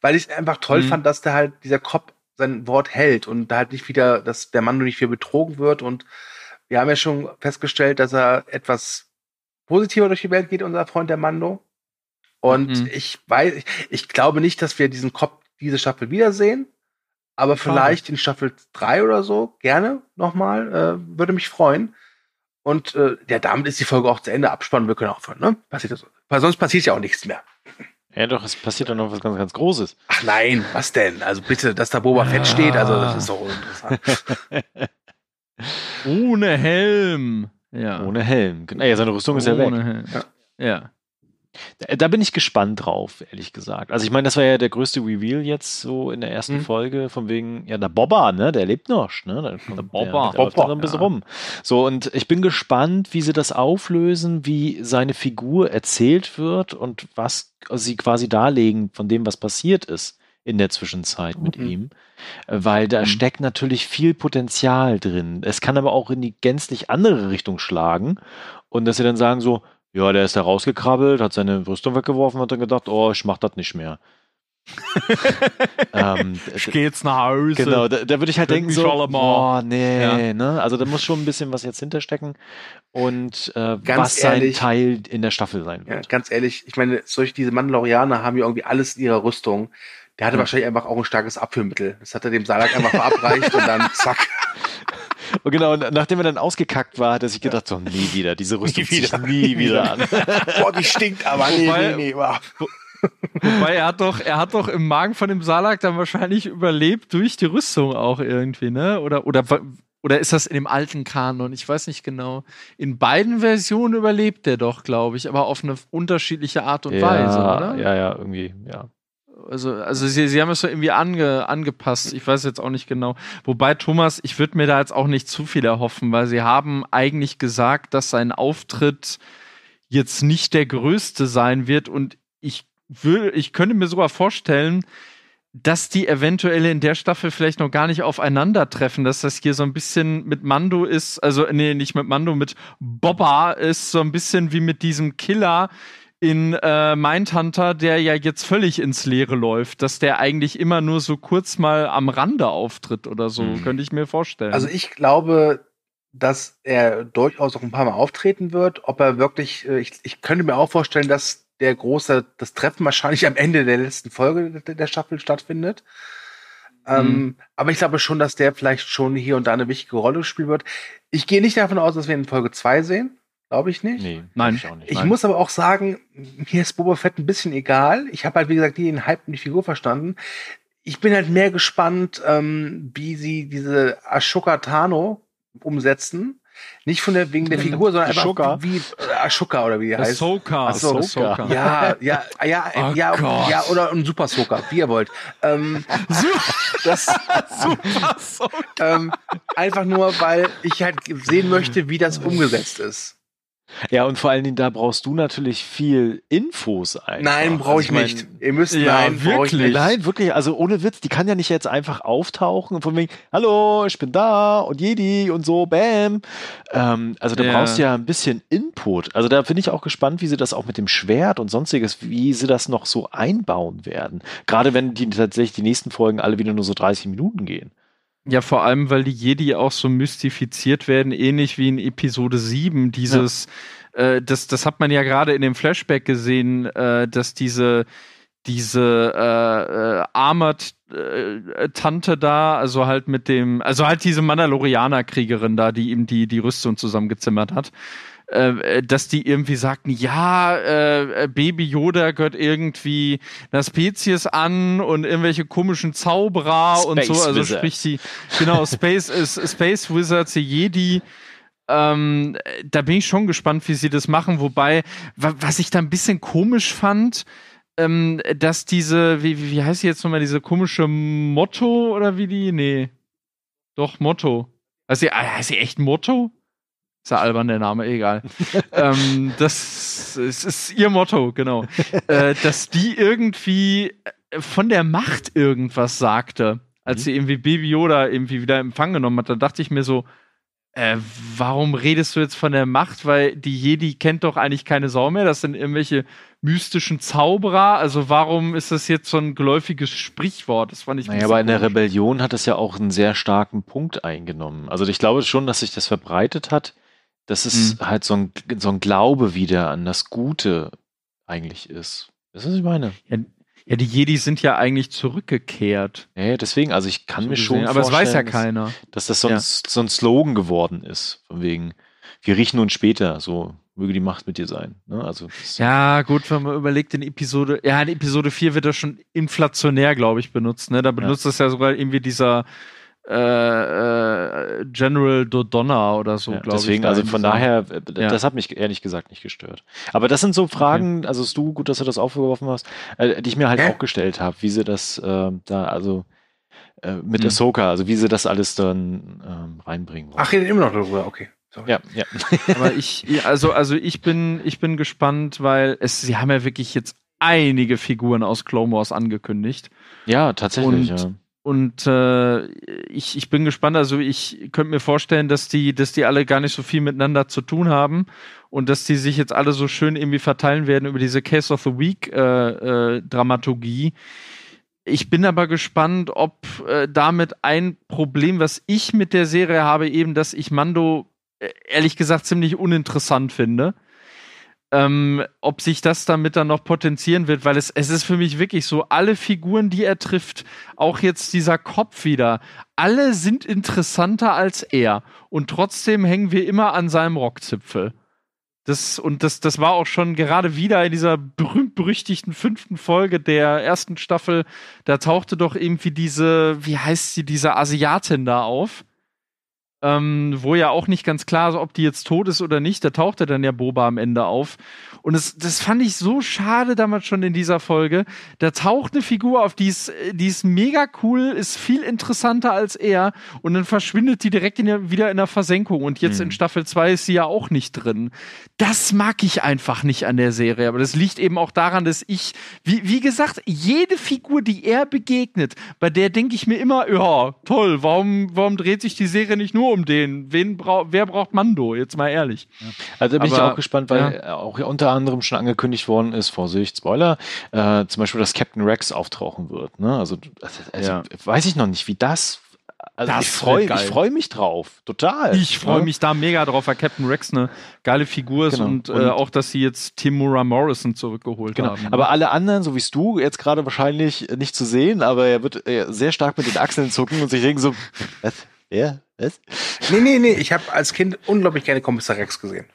weil ich es einfach toll Mhm. fand, dass der halt dieser Kopf sein Wort hält und da halt nicht wieder, dass der Mando nicht wieder betrogen wird. Und wir haben ja schon festgestellt, dass er etwas positiver durch die Welt geht, unser Freund der Mando. Und Mhm. ich weiß, ich, ich glaube nicht, dass wir diesen Kopf diese Staffel wiedersehen. Aber vielleicht in Staffel 3 oder so, gerne nochmal, äh, würde mich freuen. Und äh, ja, damit ist die Folge auch zu Ende. Abspannen, wir können aufhören, ne? Passiert das. Weil sonst passiert ja auch nichts mehr. Ja, doch, es passiert dann noch was ganz, ganz Großes. Ach nein, was denn? Also bitte, dass da Boba Fett steht, also das ist doch uninteressant. Ohne Helm. Ja. Ohne Helm. Naja, seine Rüstung ist ja weg. Ohne Helm. Ja. ja. Da, bin ich gespannt drauf, ehrlich gesagt. Also ich meine, das war ja der größte Reveal jetzt so in der ersten Mhm. Folge, von wegen, ja, der Bobba, ne, der lebt noch, ne? Der, kommt- Der Bobba. Der, der dann ein bisschen ja. rum. So, und ich bin gespannt, wie sie das auflösen, wie seine Figur erzählt wird und was sie quasi darlegen von dem, was passiert ist in der Zwischenzeit mit Mhm. ihm. Weil da Mhm. steckt natürlich viel Potenzial drin. Es kann aber auch in die gänzlich andere Richtung schlagen. Und dass sie dann sagen so, ja, der ist da rausgekrabbelt, hat seine Rüstung weggeworfen, hat dann gedacht, oh, ich mach das nicht mehr. ähm, Ich gehe jetzt nach Hause. Genau, da, da würde ich halt denken so, boah, nee, Ja. ne? Also da muss schon ein bisschen was jetzt hinterstecken und äh, Ganz was sein ehrlich. Teil in der Staffel sein ja, wird. ganz ehrlich, ich meine, solche diese Mandalorianer haben ja irgendwie alles in ihrer Rüstung. Der hatte Ja. wahrscheinlich einfach auch ein starkes Abführmittel. Das hat er dem Salak einfach verabreicht und dann zack. Und genau, und nachdem er dann ausgekackt war, hat er sich gedacht, so, nie wieder, diese Rüstung Nie wieder. nie wieder an. Boah, die stinkt aber. Nee, Wobei- nee, nee. wow. Wobei er hat doch, er hat doch im Magen von dem Salak dann wahrscheinlich überlebt durch die Rüstung auch irgendwie, ne? Oder, oder, oder ist das in dem alten Kanon? Ich weiß nicht genau. In beiden Versionen überlebt er doch, glaube ich, aber auf eine unterschiedliche Art und Weise, oder? Ja, ja, irgendwie, ja. Also, also sie, sie haben es so irgendwie ange, angepasst. Ich weiß jetzt auch nicht genau. Wobei, Thomas, ich würde mir da jetzt auch nicht zu viel erhoffen, weil sie haben eigentlich gesagt, dass sein Auftritt jetzt nicht der größte sein wird. Und ich will, ich könnte mir sogar vorstellen, dass die eventuell in der Staffel vielleicht noch gar nicht aufeinandertreffen, dass das hier so ein bisschen mit Mando ist, also nee, nicht mit Mando, mit Bobba ist so ein bisschen wie mit diesem Killer in äh, Mindhunter, der ja jetzt völlig ins Leere läuft, dass der eigentlich immer nur so kurz mal am Rande auftritt oder so, Mhm. könnte ich mir vorstellen. Also ich glaube, dass er durchaus auch ein paar Mal auftreten wird. Ob er wirklich, äh, ich, ich könnte mir auch vorstellen, dass der große, das Treffen wahrscheinlich am Ende der letzten Folge der, Staffel stattfindet. Ähm, aber ich glaube schon, dass der vielleicht schon hier und da eine wichtige Rolle spielen wird. Ich gehe nicht davon aus, dass wir ihn in Folge 2 sehen. Glaube ich nicht. Nee, Nein. ich auch nicht. Ich Nein. muss aber auch sagen, mir ist Boba Fett ein bisschen egal. Ich habe halt, wie gesagt, nie den Hype und die Figur verstanden. Ich bin halt mehr gespannt, ähm, wie sie diese Ashoka Tano umsetzen. Nicht von der, wegen der. Figur, sondern einfach Ashoka? wie äh, Ashoka oder wie die heißt. Ahsoka. Ach so, Ahsoka. Ja, ja, ja, Oh ja, Gott. ja, oder ein Super Soaker, wie ihr wollt. Ähm, das, Super Ahsoka. ähm, einfach nur, weil ich halt sehen möchte, wie das umgesetzt ist. Ja, und vor allen Dingen, da brauchst du natürlich viel Infos einfach. Nein, brauche ich, also ich nicht. Ihr müsst, ja, nein, wirklich. Nein, wirklich. Also ohne Witz, die kann ja nicht jetzt einfach auftauchen und von wegen, hallo, ich bin da und Jedi und so, bam. Ähm, also da ja. brauchst du ja ein bisschen Input. Also da bin ich auch gespannt, wie sie das auch mit dem Schwert und sonstiges, wie sie das noch so einbauen werden. Gerade wenn die tatsächlich die nächsten Folgen alle wieder nur so 30 Minuten gehen. Ja, vor allem, weil die Jedi auch so mystifiziert werden, ähnlich wie in Episode 7, dieses, ja. äh, das, das hat man ja gerade in dem Flashback gesehen, äh, dass diese, diese äh, äh, Armored-Tante äh, da, also halt mit dem, also halt diese Mandalorianer-Kriegerin da, die ihm die, die Rüstung zusammengezimmert hat, äh, dass die irgendwie sagten, ja, äh, Baby Yoda gehört irgendwie einer Spezies an und irgendwelche komischen Zauberer Space und so, also Wizards. sprich die, genau, Space, ist Space Wizards, die Jedi, ähm, da bin ich schon gespannt, wie sie das machen, wobei, was ich da ein bisschen komisch fand, ähm, dass diese, wie, wie heißt sie jetzt nochmal, diese komische Motto oder wie die? Nee. Doch, Motto. Heißt sie, heißt sie echt Motto? Ist ja albern der Name, egal. ähm, das ist, ist, ihr Motto, genau. äh, dass die irgendwie von der Macht irgendwas sagte, als mhm. sie irgendwie Baby Yoda irgendwie wieder Empfang genommen hat. Da dachte ich mir so, äh, warum redest du jetzt von der Macht? Weil die Jedi kennt doch eigentlich keine Sau mehr. Das sind irgendwelche mystischen Zauberer. Also warum ist das jetzt so ein geläufiges Sprichwort? Das fand ich Naja, aber in der Rebellion hat es ja auch einen sehr starken Punkt eingenommen. Also ich glaube schon, dass sich das verbreitet hat dass es mhm. halt so ein, so ein Glaube wieder an das Gute eigentlich ist. Das ist, was ich meine. Ja, ja, die Jedi sind ja eigentlich zurückgekehrt. Ja, deswegen, also ich kann so mir schon aber vorstellen, es weiß ja keiner. Dass, dass das so, ja. ein, so ein Slogan geworden ist, von wegen, wir riechen uns später, so möge die Macht mit dir sein. Ne? Also, ja, gut, wenn man überlegt, in Episode, ja, in Episode 4 wird das schon inflationär, glaube ich, benutzt. Ne? Da benutzt ja. das ja sogar irgendwie dieser äh, äh, General Dodonna oder so, ja, glaube ich. Deswegen, also von daher, äh, ja. das hat mich ehrlich gesagt nicht gestört. Aber das sind so Fragen, okay. also ist du gut, dass du das aufgeworfen hast, äh, die ich mir halt äh? auch gestellt habe, wie sie das äh, da, also äh, mit hm. Ahsoka, also wie sie das alles dann ähm, reinbringen wollen. Ach, redet immer noch darüber, okay. Sorry. Ja, ja. Aber ich, also, also ich bin, ich bin gespannt, weil es, sie haben ja wirklich jetzt einige Figuren aus Clone Wars angekündigt. Ja, tatsächlich, Und, ja und äh, ich, ich bin gespannt. Also ich könnte mir vorstellen, dass die, dass die alle gar nicht so viel miteinander zu tun haben und dass die sich jetzt alle so schön irgendwie verteilen werden über diese Case of the Week äh, äh, Dramaturgie. Ich bin aber gespannt, ob äh, damit ein Problem, was ich mit der Serie habe, eben, dass ich Mando äh, ehrlich gesagt ziemlich uninteressant finde ähm, ob sich das damit dann noch potenzieren wird, weil es, es ist für mich wirklich so, alle Figuren, die er trifft, auch jetzt dieser Kopf wieder, alle sind interessanter als er. Und trotzdem hängen wir immer an seinem Rockzipfel. Das, und das, das war auch schon gerade wieder in dieser berühmt-berüchtigten fünften Folge der ersten Staffel, da tauchte doch irgendwie diese, wie heißt sie, diese Asiatin da auf ähm, wo ja auch nicht ganz klar ist, ob die jetzt tot ist oder nicht. Da tauchte dann ja Boba am Ende auf. Und das, das fand ich so schade damals schon in dieser Folge. Da taucht eine Figur auf, die ist, die ist mega cool, ist viel interessanter als er. Und dann verschwindet die direkt in der, wieder in der Versenkung. Und jetzt mhm. in Staffel 2 ist sie ja auch nicht drin. Das mag ich einfach nicht an der Serie. Aber das liegt eben auch daran, dass ich, wie, wie gesagt, jede Figur, die er begegnet, bei der denke ich mir immer, ja, toll, warum, warum dreht sich die Serie nicht nur um den? Wen brau wer braucht Mando? Jetzt mal ehrlich. Also da bin Aber, ich auch gespannt, weil ja. auch unter anderem schon angekündigt worden ist, Vorsicht, Spoiler, äh, zum Beispiel, dass Captain Rex auftauchen wird. Ne? Also, also ja. weiß ich noch nicht, wie das also das ich freue freu mich drauf, total. Ich freue ja. mich da mega drauf, weil Captain Rex eine geile Figur ist genau. und, und äh, auch, dass sie jetzt Timura Morrison zurückgeholt genau. haben. Ne? Aber alle anderen, so wie du, jetzt gerade wahrscheinlich nicht zu sehen, aber er wird äh, sehr stark mit den Achseln zucken und sich denken so, was? Ja, was? Nee, nee, nee, ich habe als Kind unglaublich gerne Kommissar Rex gesehen.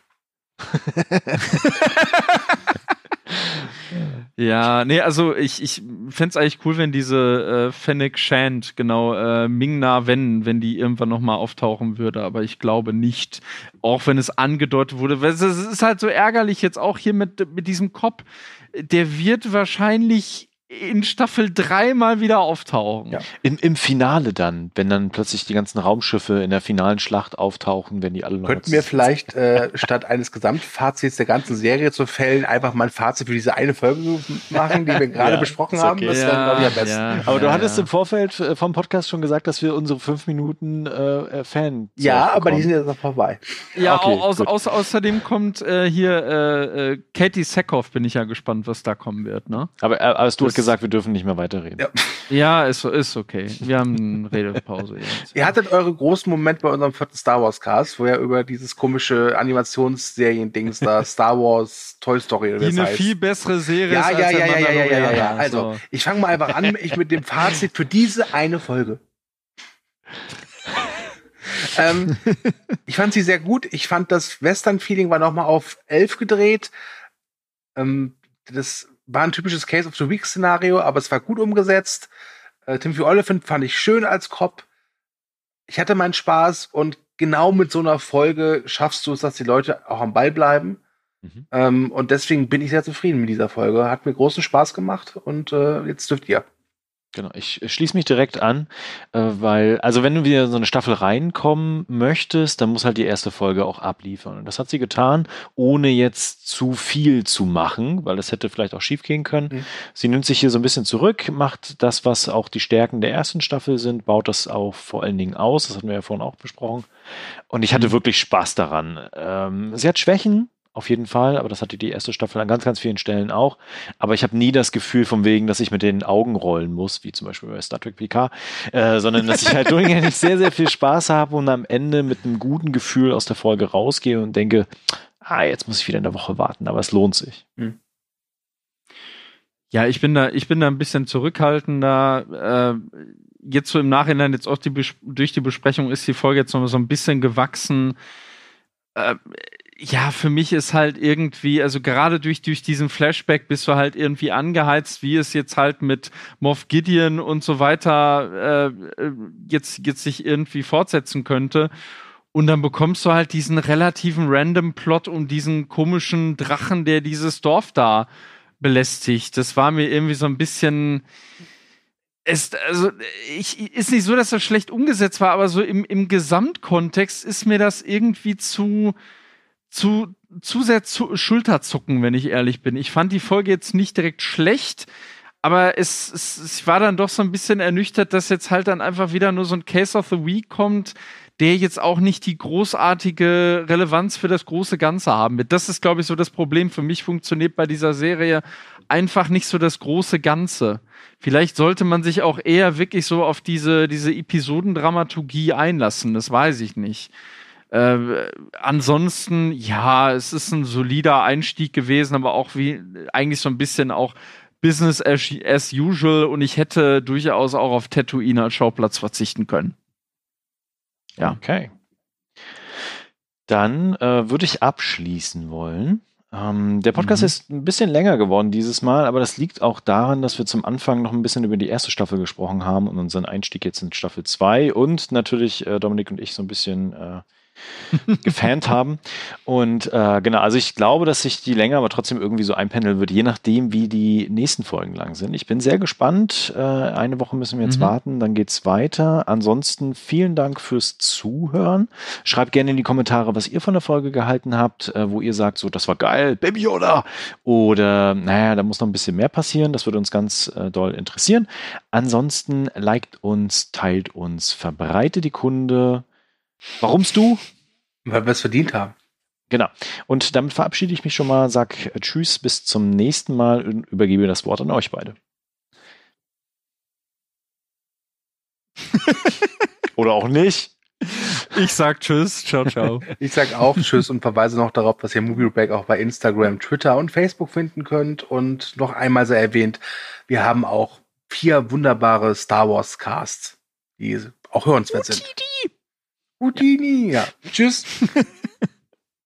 ja, nee, also ich, ich fände es eigentlich cool, wenn diese äh, Fennec Shand, genau, äh, Ming-Na Wen, wenn die irgendwann nochmal auftauchen würde, aber ich glaube nicht. Auch wenn es angedeutet wurde. Es ist halt so ärgerlich jetzt auch hier mit, mit diesem Kopf. Der wird wahrscheinlich in Staffel 3 mal wieder auftauchen. Ja. Im, Im Finale dann, wenn dann plötzlich die ganzen Raumschiffe in der finalen Schlacht auftauchen, wenn die alle noch. Könnten wir vielleicht äh, statt eines Gesamtfazits der ganzen Serie zu fällen einfach mal ein Fazit für diese eine Folge machen, die wir gerade ja, besprochen haben? Okay. Das wäre, ja, glaube ich, am besten. Ja, Aber du hattest im Vorfeld äh, vom Podcast schon gesagt, dass wir unsere fünf Minuten äh, äh Fan. Ja, aber die sind jetzt noch vorbei. Ja, okay, aus, aus, außerdem kommt äh, hier äh, äh, Katie Sackhoff, bin ich ja gespannt, was da kommen wird. Ne? Aber, aber du hast gesagt, wir dürfen nicht mehr weiterreden. Ja, ja ist, ist okay. Wir haben eine Redepause jetzt. Ihr hattet eure großen Momente bei unserem vierten Star Wars Cast, wo ihr über dieses komische Animationsserien-Dings da Star Wars Toy Story oder Die eine heißt. viel bessere Serie ja, ist. Ja, ja, ja, ja, ja, ja, ja. Also, ich fange mal einfach an ich mit dem Fazit für diese eine Folge. ähm, ich fand sie sehr gut. Ich fand das Western-Feeling war nochmal auf elf gedreht. Ähm, das war ein typisches Case of the Week Szenario, aber es war gut umgesetzt. Äh, Timothy Oliphant fand ich schön als Cop. Ich hatte meinen Spaß und genau mit so einer Folge schaffst du es, dass die Leute auch am Ball bleiben. Mhm. Ähm, und deswegen bin ich sehr zufrieden mit dieser Folge. Hat mir großen Spaß gemacht und äh, jetzt dürft ihr. Genau, ich schließe mich direkt an, äh, weil, also wenn du wieder so eine Staffel reinkommen möchtest, dann muss halt die erste Folge auch abliefern. Und das hat sie getan, ohne jetzt zu viel zu machen, weil das hätte vielleicht auch schief gehen können. Mhm. Sie nimmt sich hier so ein bisschen zurück, macht das, was auch die Stärken der ersten Staffel sind, baut das auch vor allen Dingen aus. Das hatten wir ja vorhin auch besprochen. Und ich hatte mhm. wirklich Spaß daran. Ähm, sie hat Schwächen, auf jeden Fall, aber das hatte die erste Staffel an ganz, ganz vielen Stellen auch. Aber ich habe nie das Gefühl von wegen, dass ich mit den Augen rollen muss, wie zum Beispiel bei Star Trek PK, äh, sondern dass ich halt durchgängig sehr, sehr viel Spaß habe und am Ende mit einem guten Gefühl aus der Folge rausgehe und denke, ah, jetzt muss ich wieder in der Woche warten, aber es lohnt sich. Hm. Ja, ich bin da, ich bin da ein bisschen zurückhaltender. Äh, jetzt so im Nachhinein, jetzt auch die durch die Besprechung ist die Folge jetzt noch so ein bisschen gewachsen. Äh, ja, für mich ist halt irgendwie, also gerade durch, durch diesen Flashback bist du halt irgendwie angeheizt, wie es jetzt halt mit Moff Gideon und so weiter äh, äh, jetzt, jetzt sich irgendwie fortsetzen könnte. Und dann bekommst du halt diesen relativen random Plot um diesen komischen Drachen, der dieses Dorf da belästigt. Das war mir irgendwie so ein bisschen, es, also, ich, ist nicht so, dass das schlecht umgesetzt war, aber so im, im Gesamtkontext ist mir das irgendwie zu, zu, zu sehr zu Schulterzucken, wenn ich ehrlich bin. Ich fand die Folge jetzt nicht direkt schlecht, aber es, es, es war dann doch so ein bisschen ernüchtert, dass jetzt halt dann einfach wieder nur so ein Case of the Week kommt, der jetzt auch nicht die großartige Relevanz für das große Ganze haben wird. Das ist, glaube ich, so das Problem. Für mich funktioniert bei dieser Serie einfach nicht so das große Ganze. Vielleicht sollte man sich auch eher wirklich so auf diese, diese Episodendramaturgie einlassen. Das weiß ich nicht. Äh, ansonsten, ja, es ist ein solider Einstieg gewesen, aber auch wie eigentlich so ein bisschen auch Business as, usual und ich hätte durchaus auch auf Tatooine als Schauplatz verzichten können. Ja. Okay. Dann äh, würde ich abschließen wollen. Ähm, der Podcast mhm. ist ein bisschen länger geworden dieses Mal, aber das liegt auch daran, dass wir zum Anfang noch ein bisschen über die erste Staffel gesprochen haben und unseren Einstieg jetzt in Staffel 2 und natürlich äh, Dominik und ich so ein bisschen äh, gefannt haben. Und äh, genau, also ich glaube, dass sich die Länge aber trotzdem irgendwie so einpendeln wird, je nachdem, wie die nächsten Folgen lang sind. Ich bin sehr gespannt. Äh, eine Woche müssen wir jetzt mhm. warten, dann geht's weiter. Ansonsten vielen Dank fürs Zuhören. Schreibt gerne in die Kommentare, was ihr von der Folge gehalten habt, äh, wo ihr sagt, so, das war geil, Baby Yoda. Oder, naja, da muss noch ein bisschen mehr passieren. Das würde uns ganz äh, doll interessieren. Ansonsten liked uns, teilt uns, verbreitet die Kunde. Warum's du? Weil wir es verdient haben. Genau. Und damit verabschiede ich mich schon mal, sag Tschüss, bis zum nächsten Mal und übergebe das Wort an euch beide. Oder auch nicht. Ich sag Tschüss, ciao, ciao. Ich sag auch Tschüss und verweise noch darauf, dass ihr Movie Break auch bei Instagram, Twitter und Facebook finden könnt. Und noch einmal sei erwähnt, wir haben auch vier wunderbare Star Wars Casts, die auch hörenswert sind. Houdini, ja. Tschüss.